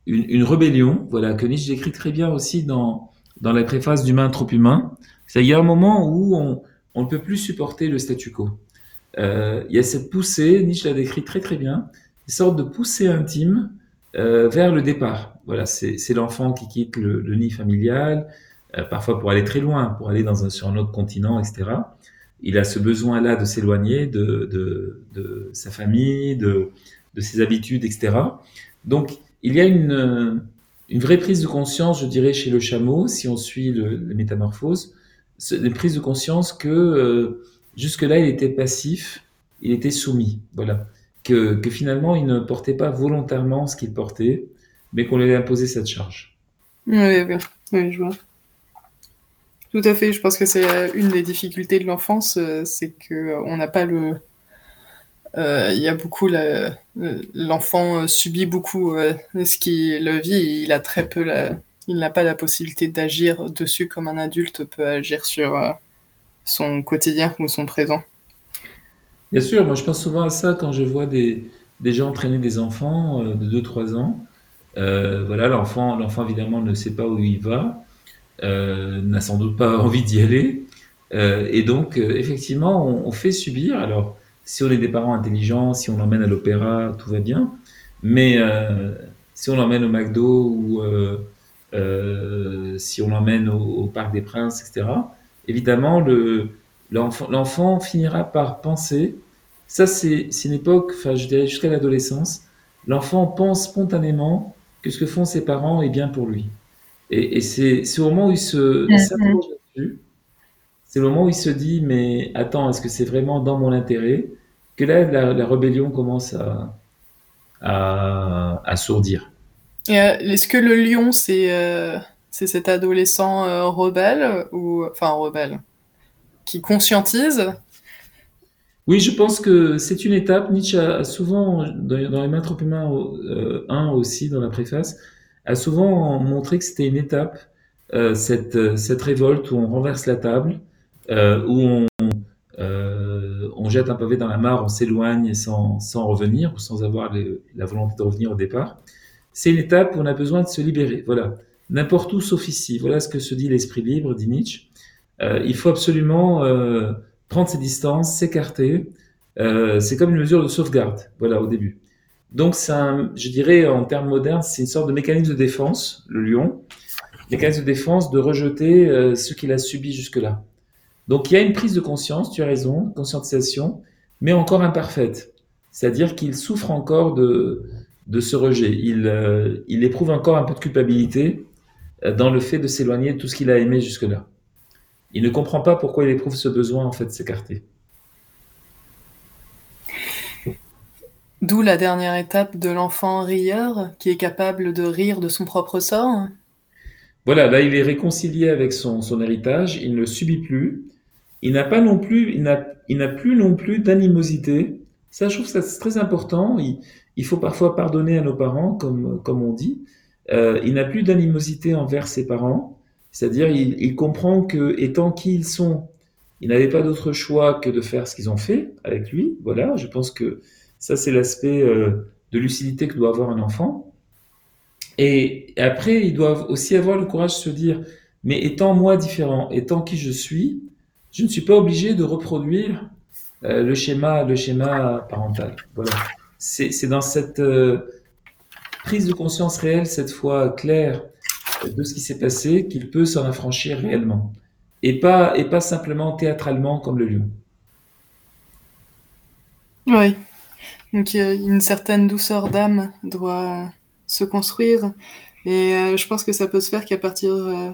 une, rébellion. Voilà, que Nietzsche décrit très bien aussi dans, dans la préface d'Humain trop humain. Il y a un moment où on, on ne peut plus supporter le statu quo. Euh, il y a cette poussée, Nietzsche l'a décrit très très bien, une sorte de poussée intime euh, vers le départ. Voilà, c'est l'enfant qui quitte le, le, nid familial, euh, parfois pour aller très loin, pour aller dans un, sur un autre continent, etc. Il a ce besoin-là de s'éloigner de, sa famille, de, ses habitudes, etc. Donc, il y a une, vraie prise de conscience, je dirais, chez le chameau, si on suit le, les métamorphoses, une prise de conscience que euh, jusque-là, il était passif, il était soumis. Voilà. Que, finalement, il ne portait pas volontairement ce qu'il portait, mais qu'on lui avait imposé cette charge. Oui, je vois. Tout à fait. Je pense que c'est euh, une des difficultés de l'enfance, euh, c'est que euh, n'a pas le. Il y a beaucoup l'enfant subit beaucoup ce qu'il vit. il a très peu il n'a pas la possibilité d'agir dessus comme un adulte peut agir sur son quotidien ou son présent. Bien sûr, moi je pense souvent à ça quand je vois des, des gens entraîner des enfants de 2-3 ans. voilà, l'enfant, l'enfant évidemment ne sait pas où il va. Euh, n'a sans doute pas envie d'y aller. Euh, et donc, euh, effectivement, on, fait subir. Alors, si on est des parents intelligents, si on l'emmène à l'opéra, tout va bien. Mais si on l'emmène au McDo ou si on l'emmène au, Parc des Princes, etc., évidemment, l'enfant finira par penser. Ça, c'est une époque, enfin, je dirais jusqu'à l'adolescence. L'enfant pense spontanément que ce que font ses parents est bien pour lui. Et, c'est au moment où il se mm-hmm. c'est le moment où il se dit mais attends, est-ce que c'est vraiment dans mon intérêt que là la, rébellion commence à, à, sourdir. Euh, est-ce que le lion c'est euh, c'est cet adolescent euh, rebelle ou enfin rebelle? Qui conscientise oui, je pense que c'est une étape. Nietzsche a souvent, dans, les trop humains 1 aussi, dans la préface, a souvent montré que c'était une étape, euh, cette, euh, cette révolte où on renverse la table, euh, où on, euh, on jette un pavé dans la mare, on s'éloigne sans, sans revenir, ou sans avoir la volonté de revenir au départ. C'est une étape où on a besoin de se libérer. Voilà. N'importe où sauf ici. Voilà ce que se dit l'esprit libre, dit Nietzsche. Euh, il faut absolument euh, prendre ses distances, s'écarter. c'est comme une mesure de sauvegarde, voilà, au début. Donc, un, je dirais en termes modernes, c'est une sorte de mécanisme de défense, le lion, mécanisme de défense de rejeter euh, ce qu'il a subi jusque-là. Donc, il y a une prise de conscience, tu as raison, conscientisation, mais encore imparfaite. C'est-à-dire qu'il souffre encore de, de ce rejet. Il, euh, il éprouve encore un peu de culpabilité euh, dans le fait de s'éloigner de tout ce qu'il a aimé jusque-là. Il ne comprend pas pourquoi il éprouve ce besoin en fait de s'écarter. D'où la dernière étape de l'enfant rieur, qui est capable de rire de son propre sort. Voilà, là il est réconcilié avec son, héritage, il ne subit plus, il n'a pas non plus, il n'a, il n'a plus non plus d'animosité. Ça, je trouve ça c'est très important. Il, il, faut parfois pardonner à nos parents, comme, comme on dit. Euh, il n'a plus d'animosité envers ses parents. C'est-à-dire, il, comprend que, étant qui ils sont, ils n'avaient pas d'autre choix que de faire ce qu'ils ont fait avec lui. Voilà, je pense que ça, c'est l'aspect euh, de lucidité que doit avoir un enfant. Et après, ils doivent aussi avoir le courage de se dire, mais étant moi différent, étant qui je suis, je ne suis pas obligé de reproduire euh, le schéma, le schéma parental. Voilà. C'est dans cette euh, prise de conscience réelle, cette fois claire, de ce qui s'est passé, qu'il peut s'en affranchir réellement. Et pas, et pas simplement théâtralement comme le lion. Oui. Donc une certaine douceur d'âme doit se construire. Et euh, je pense que ça peut se faire qu'à partir euh,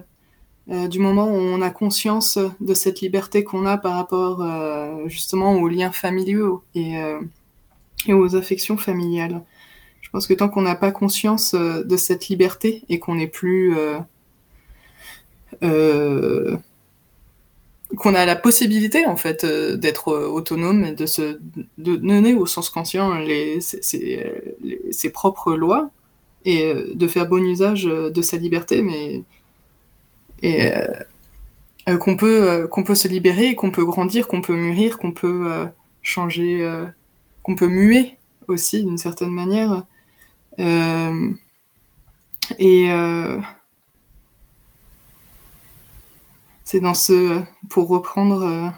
euh, du moment où on a conscience de cette liberté qu'on a par rapport justement aux liens familiaux et, et, aux affections familiales. Pense que tant qu'on n'a pas conscience de cette liberté et qu'on n'est plus qu'on a la possibilité en fait d'être autonome et de se donner au sens conscient ses propres lois et euh, de faire bon usage euh, de sa liberté, mais euh, qu'on peut qu'on peut se libérer, qu'on peut grandir, qu'on peut mûrir, qu'on peut changer, qu'on peut muer aussi d'une certaine manière. Et c'est dans ce, pour reprendre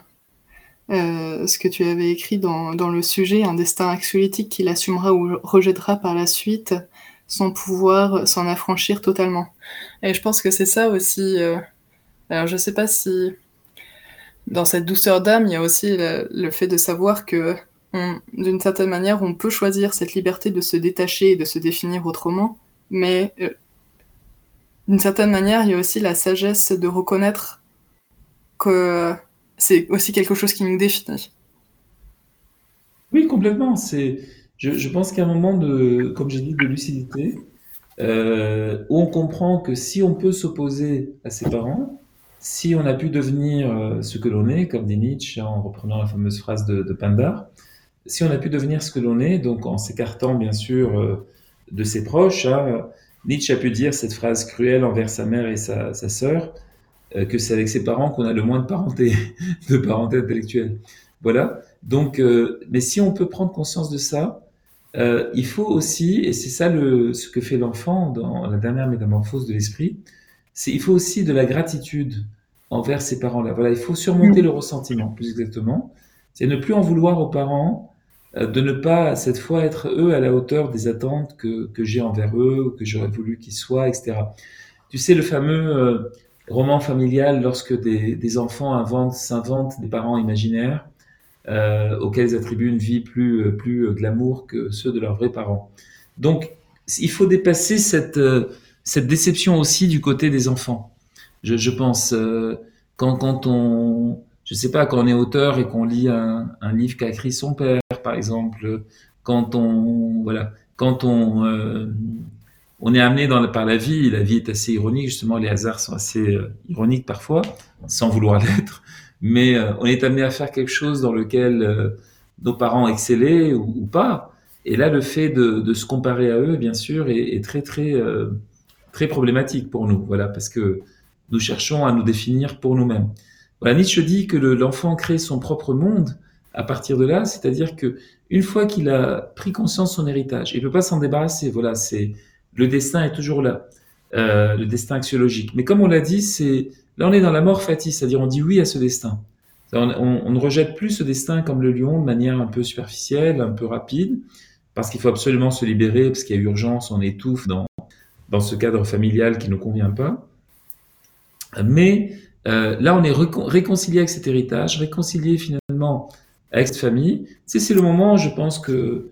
ce que tu avais écrit dans, dans, le sujet, un destin axiolytique qu'il assumera ou rejettera par la suite, sans pouvoir s'en affranchir totalement. Et je pense que c'est ça aussi. Euh, alors je sais pas si dans cette douceur d'âme, il y a aussi le, fait de savoir que d'une certaine manière, on peut choisir cette liberté de se détacher et de se définir autrement, mais euh, d'une certaine manière, il y a aussi la sagesse de reconnaître que c'est aussi quelque chose qui nous définit. Oui, complètement. C'est je, pense qu'à un moment de, comme j'ai dit, de lucidité, euh, où on comprend que si on peut s'opposer à ses parents, si on a pu devenir euh, ce que l'on est, comme dit Nietzsche en reprenant la fameuse phrase de, de Pindar, si on a pu devenir ce que l'on est, donc en s'écartant bien sûr euh, de ses proches, hein, Nietzsche a pu dire cette phrase cruelle envers sa mère et sa, sa sœur, que c'est avec ses parents qu'on a le moins de parenté, de parenté intellectuelle. Voilà. Donc, mais si on peut prendre conscience de ça, euh, il faut aussi, et c'est ça le, ce que fait l'enfant dans la dernière métamorphose de l'esprit, c'est il faut aussi de la gratitude envers ses parents-là. Voilà, il faut surmonter le ressentiment, plus exactement. C'est ne plus en vouloir aux parents, euh, de ne pas cette fois être eux à la hauteur des attentes que, que j'ai envers eux, que j'aurais voulu qu'ils soient, etc. Tu sais, le fameux euh, roman familial lorsque des, des enfants inventent, s'inventent des parents imaginaires euh, auxquels ils attribuent une vie plus, euh, plus glamour que ceux de leurs vrais parents. Donc, il faut dépasser cette, euh, cette déception aussi du côté des enfants. Je, je pense, euh, quand, quand on, je sais pas, quand on est auteur et qu'on lit un, un livre qu'a écrit son père, par exemple, quand on, voilà, quand on, euh, on est amené dans, par la vie, la vie est assez ironique, justement, les hasards sont assez ironiques parfois, sans vouloir l'être mais euh, on est amené à faire quelque chose dans lequel euh, nos parents excellaient ou, pas. Et là, le fait de, de, se comparer à eux, bien sûr, est, est très très euh, très problématique pour nous. Voilà, parce que nous cherchons à nous définir pour nous-mêmes. Voilà, Nietzsche dit que l'enfant crée son propre monde à partir de là, c'est-à-dire que une fois qu'il a pris conscience de son héritage, il ne peut pas s'en débarrasser. Voilà, c'est le destin est toujours là, euh, le destin axiologique. Mais comme on l'a dit, c'est Là, on est dans la mort fatis, c'est-à-dire on dit oui à ce destin. On, ne rejette plus ce destin comme le lion de manière un peu superficielle, un peu rapide, parce qu'il faut absolument se libérer, parce qu'il y a urgence, on étouffe dans, dans ce cadre familial qui ne convient pas. Mais euh, là, on est réconcilié avec cet héritage, réconcilié finalement avec cette famille. C'est le moment, je pense que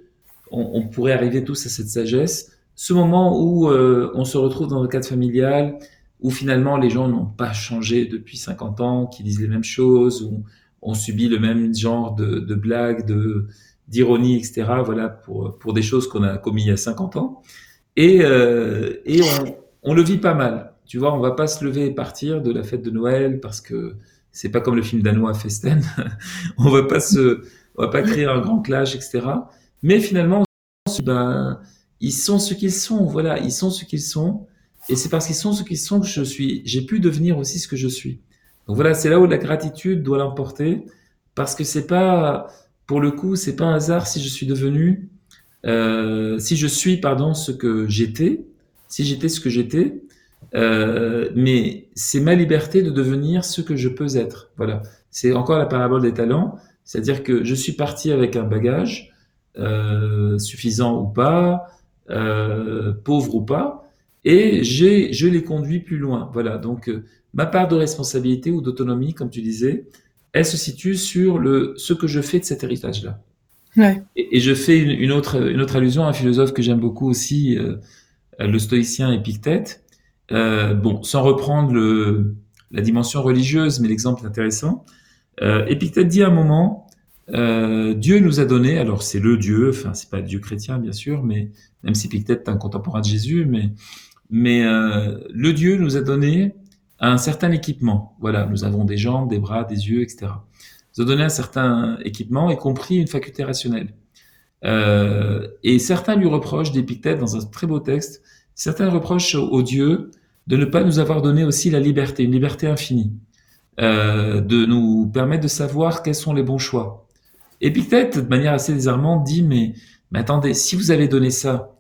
on, pourrait arriver tous à cette sagesse, ce moment où euh, on se retrouve dans le cadre familial, où finalement les gens n'ont pas changé depuis 50 ans, qui disent les mêmes choses, où on subit le même genre de, de blagues, de d'ironie, etc. Voilà pour pour des choses qu'on a commis il y a 50 ans. Et euh, et on, on le vit pas mal. Tu vois, on va pas se lever et partir de la fête de Noël parce que c'est pas comme le film danois Festen. on va pas se, on va pas créer un grand clash, etc. Mais finalement, ben, ils sont ce qu'ils sont. Voilà, ils sont ce qu'ils sont. Et c'est parce qu'ils sont ce qu'ils sont que je suis, j'ai pu devenir aussi ce que je suis. Donc voilà, c'est là où la gratitude doit l'emporter, parce que c'est pas, pour le coup, c'est pas un hasard si je suis devenu, euh, si je suis, pardon, ce que j'étais, si j'étais ce que j'étais, euh, mais c'est ma liberté de devenir ce que je peux être. Voilà, c'est encore la parabole des talents, c'est-à-dire que je suis parti avec un bagage euh, suffisant ou pas, euh, pauvre ou pas, et j'ai, je les conduis plus loin. Voilà, donc euh, ma part de responsabilité ou d'autonomie, comme tu disais, elle se situe sur le, ce que je fais de cet héritage-là. Ouais. Et, je fais une, autre, une autre allusion à un philosophe que j'aime beaucoup aussi, euh, le stoïcien Épictète. Euh, bon, sans reprendre le, la dimension religieuse, mais l'exemple est intéressant. Euh, Épictète dit à un moment, euh, Dieu nous a donné, alors c'est le Dieu, enfin c'est pas Dieu chrétien bien sûr, mais même si Épictète est un contemporain de Jésus, mais mais euh, le Dieu nous a donné un certain équipement. Voilà, nous avons des jambes, des bras, des yeux, etc. Nous a donné un certain équipement, y compris une faculté rationnelle. Euh, et certains lui reprochent, d'Épictète, dans un très beau texte, certains reprochent au, Dieu de ne pas nous avoir donné aussi la liberté, une liberté infinie, euh, de nous permettre de savoir quels sont les bons choix. Épictète, de manière assez désarmante, dit mais, mais attendez, si vous avez donné ça,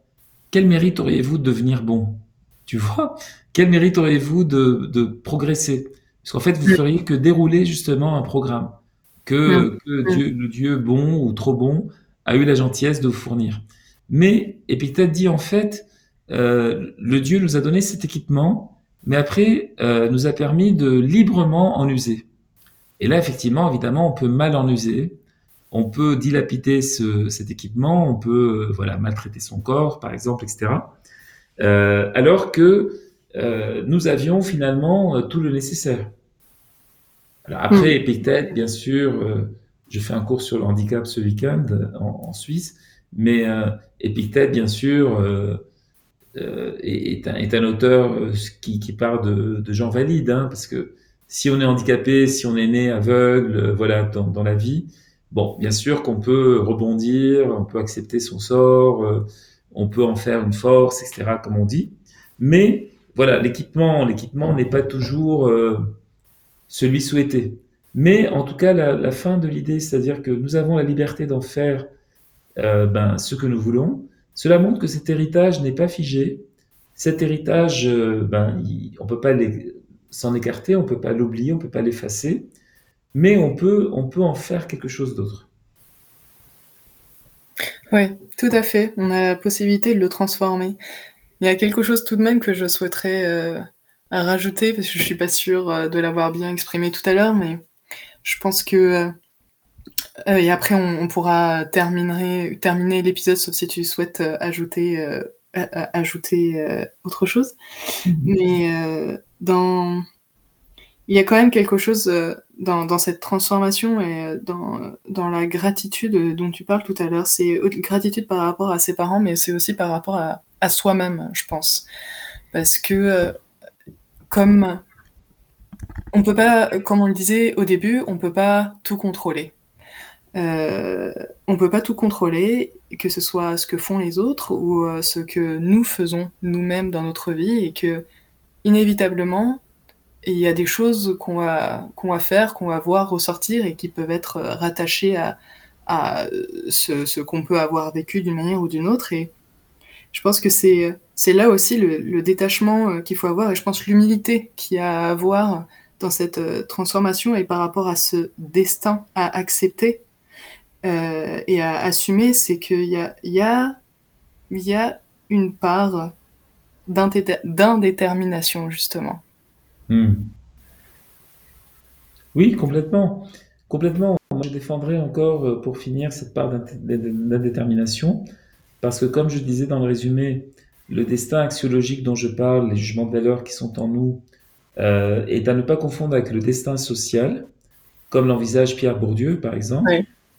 quel mérite auriez-vous de devenir bon? Tu vois, quel mérite auriez-vous de, de progresser? Parce qu'en fait, vous feriez que dérouler justement un programme que, que Dieu, le Dieu bon ou trop bon a eu la gentillesse de vous fournir. Mais Épictète dit en fait, euh, le Dieu nous a donné cet équipement, mais après euh, nous a permis de librement en user. Et là, effectivement, évidemment, on peut mal en user, on peut dilapider ce, cet équipement, on peut euh, voilà maltraiter son corps, par exemple, etc. Alors que nous avions finalement tout le nécessaire. Alors après, hmm. Épictète, bien sûr, je fais un cours sur le handicap ce week-end en, Suisse, mais Épictète, bien sûr, est, un, auteur qui, qui part de, gens valides, hein, parce que si on est handicapé, si on est né aveugle, voilà, dans, dans la vie, bon, bien sûr qu'on peut rebondir, on peut accepter son sort, on peut en faire une force, etc., comme on dit. Mais voilà, l'équipement, l'équipement n'est pas toujours euh, celui souhaité. Mais en tout cas, la, fin de l'idée, c'est-à-dire que nous avons la liberté d'en faire euh, ben, ce que nous voulons. Cela montre que cet héritage n'est pas figé. Cet héritage, euh, ben, on peut pas s'en écarter, on peut pas l'oublier, on peut pas l'effacer, mais on peut, on peut en faire quelque chose d'autre. Oui, tout à fait. On a la possibilité de le transformer. Il y a quelque chose tout de même que je souhaiterais euh, rajouter, parce que je suis pas sûre euh, de l'avoir bien exprimé tout à l'heure, mais je pense que... Euh, et après, on, pourra terminer, terminer l'épisode, sauf si tu souhaites ajouter, ajouter autre chose. Mm-hmm. Mais dans il y a quand même quelque chose euh, dans, cette transformation et euh, dans, la gratitude dont tu parles tout à l'heure. C'est gratitude par rapport à ses parents, mais c'est aussi par rapport à, soi-même, je pense. Parce que, euh, comme on peut pas, comme on le disait au début, on peut pas tout contrôler. Euh, on peut pas tout contrôler, que ce soit ce que font les autres ou ce que nous faisons nous-mêmes dans notre vie, et que inévitablement, il y a des choses qu'on va, qu'on va faire, qu'on va voir ressortir et qui peuvent être rattachées à, à ce, qu'on peut avoir vécu d'une manière ou d'une autre. Et je pense que c'est, c'est là aussi le, détachement euh, qu'il faut avoir et je pense l'humilité qu'il y a à avoir dans cette euh, transformation et par rapport à ce destin à accepter euh, et à assumer, c'est qu'il y a, il y, a, il y a une part d'indétermination justement Hmm. Oui, complètement. Complètement. Moi, je défendrai encore, euh, pour finir, cette part d'indétermination, parce que, comme je disais dans le résumé, le destin axiologique dont je parle, les jugements de valeur qui sont en nous, euh, est à ne pas confondre avec le destin social, comme l'envisage Pierre Bourdieu, par exemple,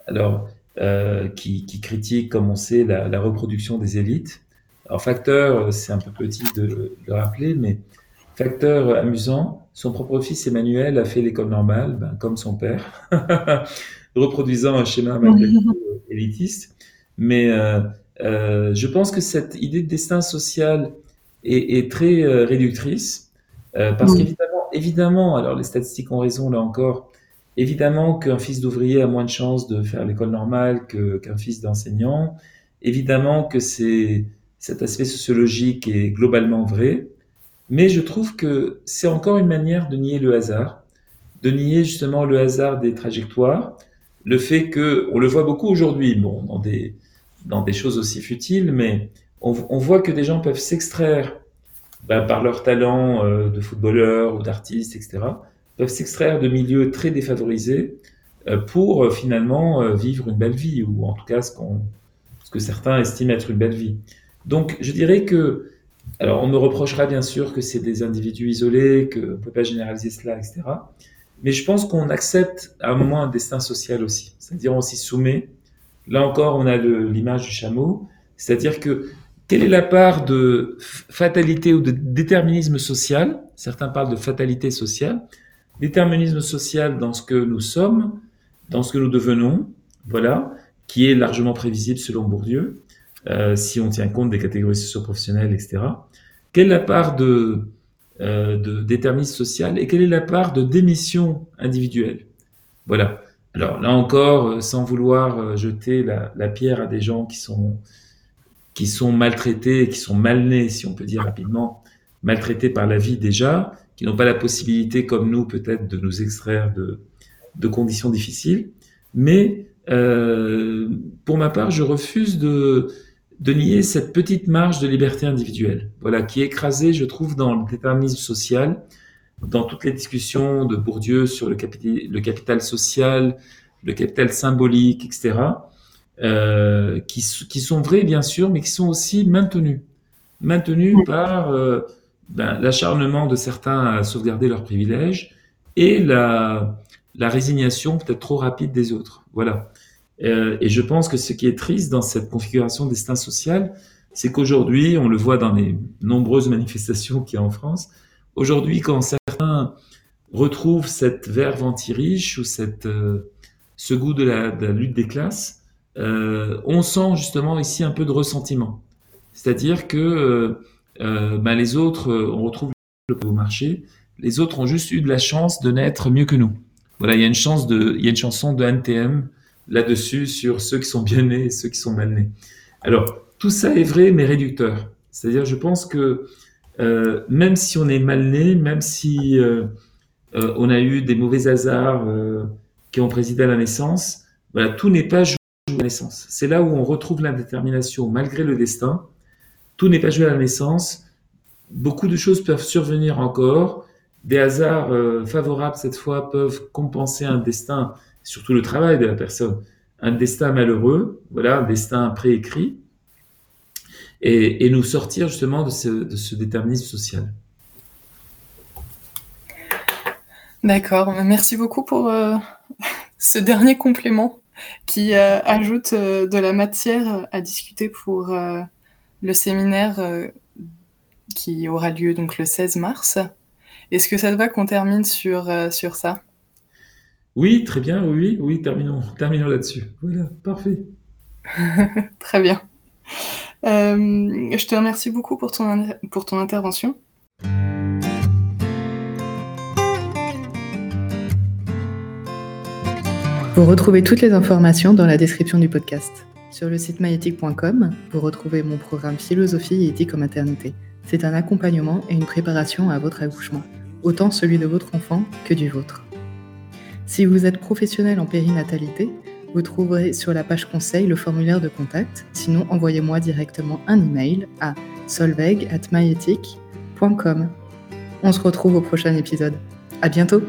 alors, euh, qui, critique, comme on sait, la, reproduction des élites. Alors, facteur, c'est un peu petit de le rappeler, mais facteur amusant, son propre fils Emmanuel a fait l'école normale, ben, comme son père, reproduisant un schéma élitiste. Mais euh, euh, je pense que cette idée de destin social est, est très euh, réductrice, euh, parce qu'évidemment, évidemment, alors les statistiques ont raison là encore, évidemment qu'un fils d'ouvrier a moins de chances de faire l'école normale qu'un fils d'enseignant, évidemment que c'est cet aspect sociologique est globalement vrai, mais je trouve que c'est encore une manière de nier le hasard, de nier justement le hasard des trajectoires, le fait que, on le voit beaucoup aujourd'hui, bon, dans des, dans des choses aussi futiles, mais on, on voit que des gens peuvent s'extraire bah, par leur talent euh, de footballeur ou d'artiste, etc., peuvent s'extraire de milieux très défavorisés euh, pour euh, finalement vivre une belle vie, ou en tout cas ce, qu'on, ce que certains estiment être une belle vie. Donc je dirais que, alors on me reprochera bien sûr que c'est des individus isolés, qu'on ne peut pas généraliser cela, etc. Mais je pense qu'on accepte à un moment un destin social aussi, c'est-à-dire on s'y soumet. Là encore, on a l'image du chameau, c'est-à-dire que quelle est la part de fatalité ou de déterminisme social? Certains parlent de fatalité sociale. Déterminisme social dans ce que nous sommes, dans ce que nous devenons, voilà, qui est largement prévisible selon Bourdieu, euh, si on tient compte des catégories socio-professionnelles, etc. Quelle est la part de, euh, de déterminisme social et quelle est la part de démission individuelle? Voilà. Alors là encore, euh, sans vouloir jeter la, la pierre à des gens qui sont qui sont maltraités, qui sont mal nés, si on peut dire rapidement, maltraités par la vie déjà, qui n'ont pas la possibilité, comme nous peut-être, de nous extraire de, de conditions difficiles. Mais euh, pour ma part, je refuse de, de nier cette petite marge de liberté individuelle, voilà, qui est écrasée, je trouve, dans le déterminisme social, dans toutes les discussions de Bourdieu sur le capital, le capital social, le capital symbolique, etc. Euh, qui, qui, sont vrais bien sûr, mais qui sont aussi maintenus, maintenus par euh, ben, l'acharnement de certains à sauvegarder leurs privilèges et la, la résignation peut-être trop rapide des autres. Voilà. Euh, et je pense que ce qui est triste dans cette configuration destin social, c'est qu'aujourd'hui, on le voit dans les nombreuses manifestations qu'il y a en France, aujourd'hui, quand certains retrouvent cette verve anti-riche ou cette, euh, ce goût de la, de la lutte des classes, euh, on sent justement ici un peu de ressentiment. C'est-à-dire que euh, ben les autres, euh, on retrouve le marché, les autres ont juste eu de la chance de naître mieux que nous. Voilà, il y a une chance de, il y a une chanson de NTM là-dessus sur ceux qui sont bien nés et ceux qui sont mal nés. Alors, tout ça est vrai, mais réducteur. C'est-à-dire, je pense que euh, même si on est mal né, même si euh, on a eu des mauvais hasards qui ont présidé à la naissance, voilà, tout n'est pas naissance. C'est là où on retrouve l'indétermination malgré le destin. Tout n'est pas joué à la naissance. Beaucoup de choses peuvent survenir encore. Des hasards euh, favorables cette fois peuvent compenser un destin, surtout le travail de la personne, un destin malheureux, voilà, un destin préécrit, et, nous sortir justement de ce, déterminisme social. D'accord, merci beaucoup pour euh, ce dernier complément qui euh, ajoute de la matière à discuter pour le séminaire qui aura lieu donc le 16 mars. Est-ce que ça te va qu'on termine sur, sur ça? Oui, très bien, oui, oui, terminons, terminons là-dessus. Voilà, parfait. très bien. je te remercie beaucoup pour ton, pour ton intervention. Vous retrouvez toutes les informations dans la description du podcast. Sur le site maïéthique.com, vous retrouvez mon programme Philosophie et éthique en maternité. C'est un accompagnement et une préparation à votre accouchement, autant celui de votre enfant que du vôtre. Si vous êtes professionnel en périnatalité, vous trouverez sur la page conseil le formulaire de contact. Sinon, envoyez-moi directement un email à solveig@myethique.com. On se retrouve au prochain épisode. À bientôt.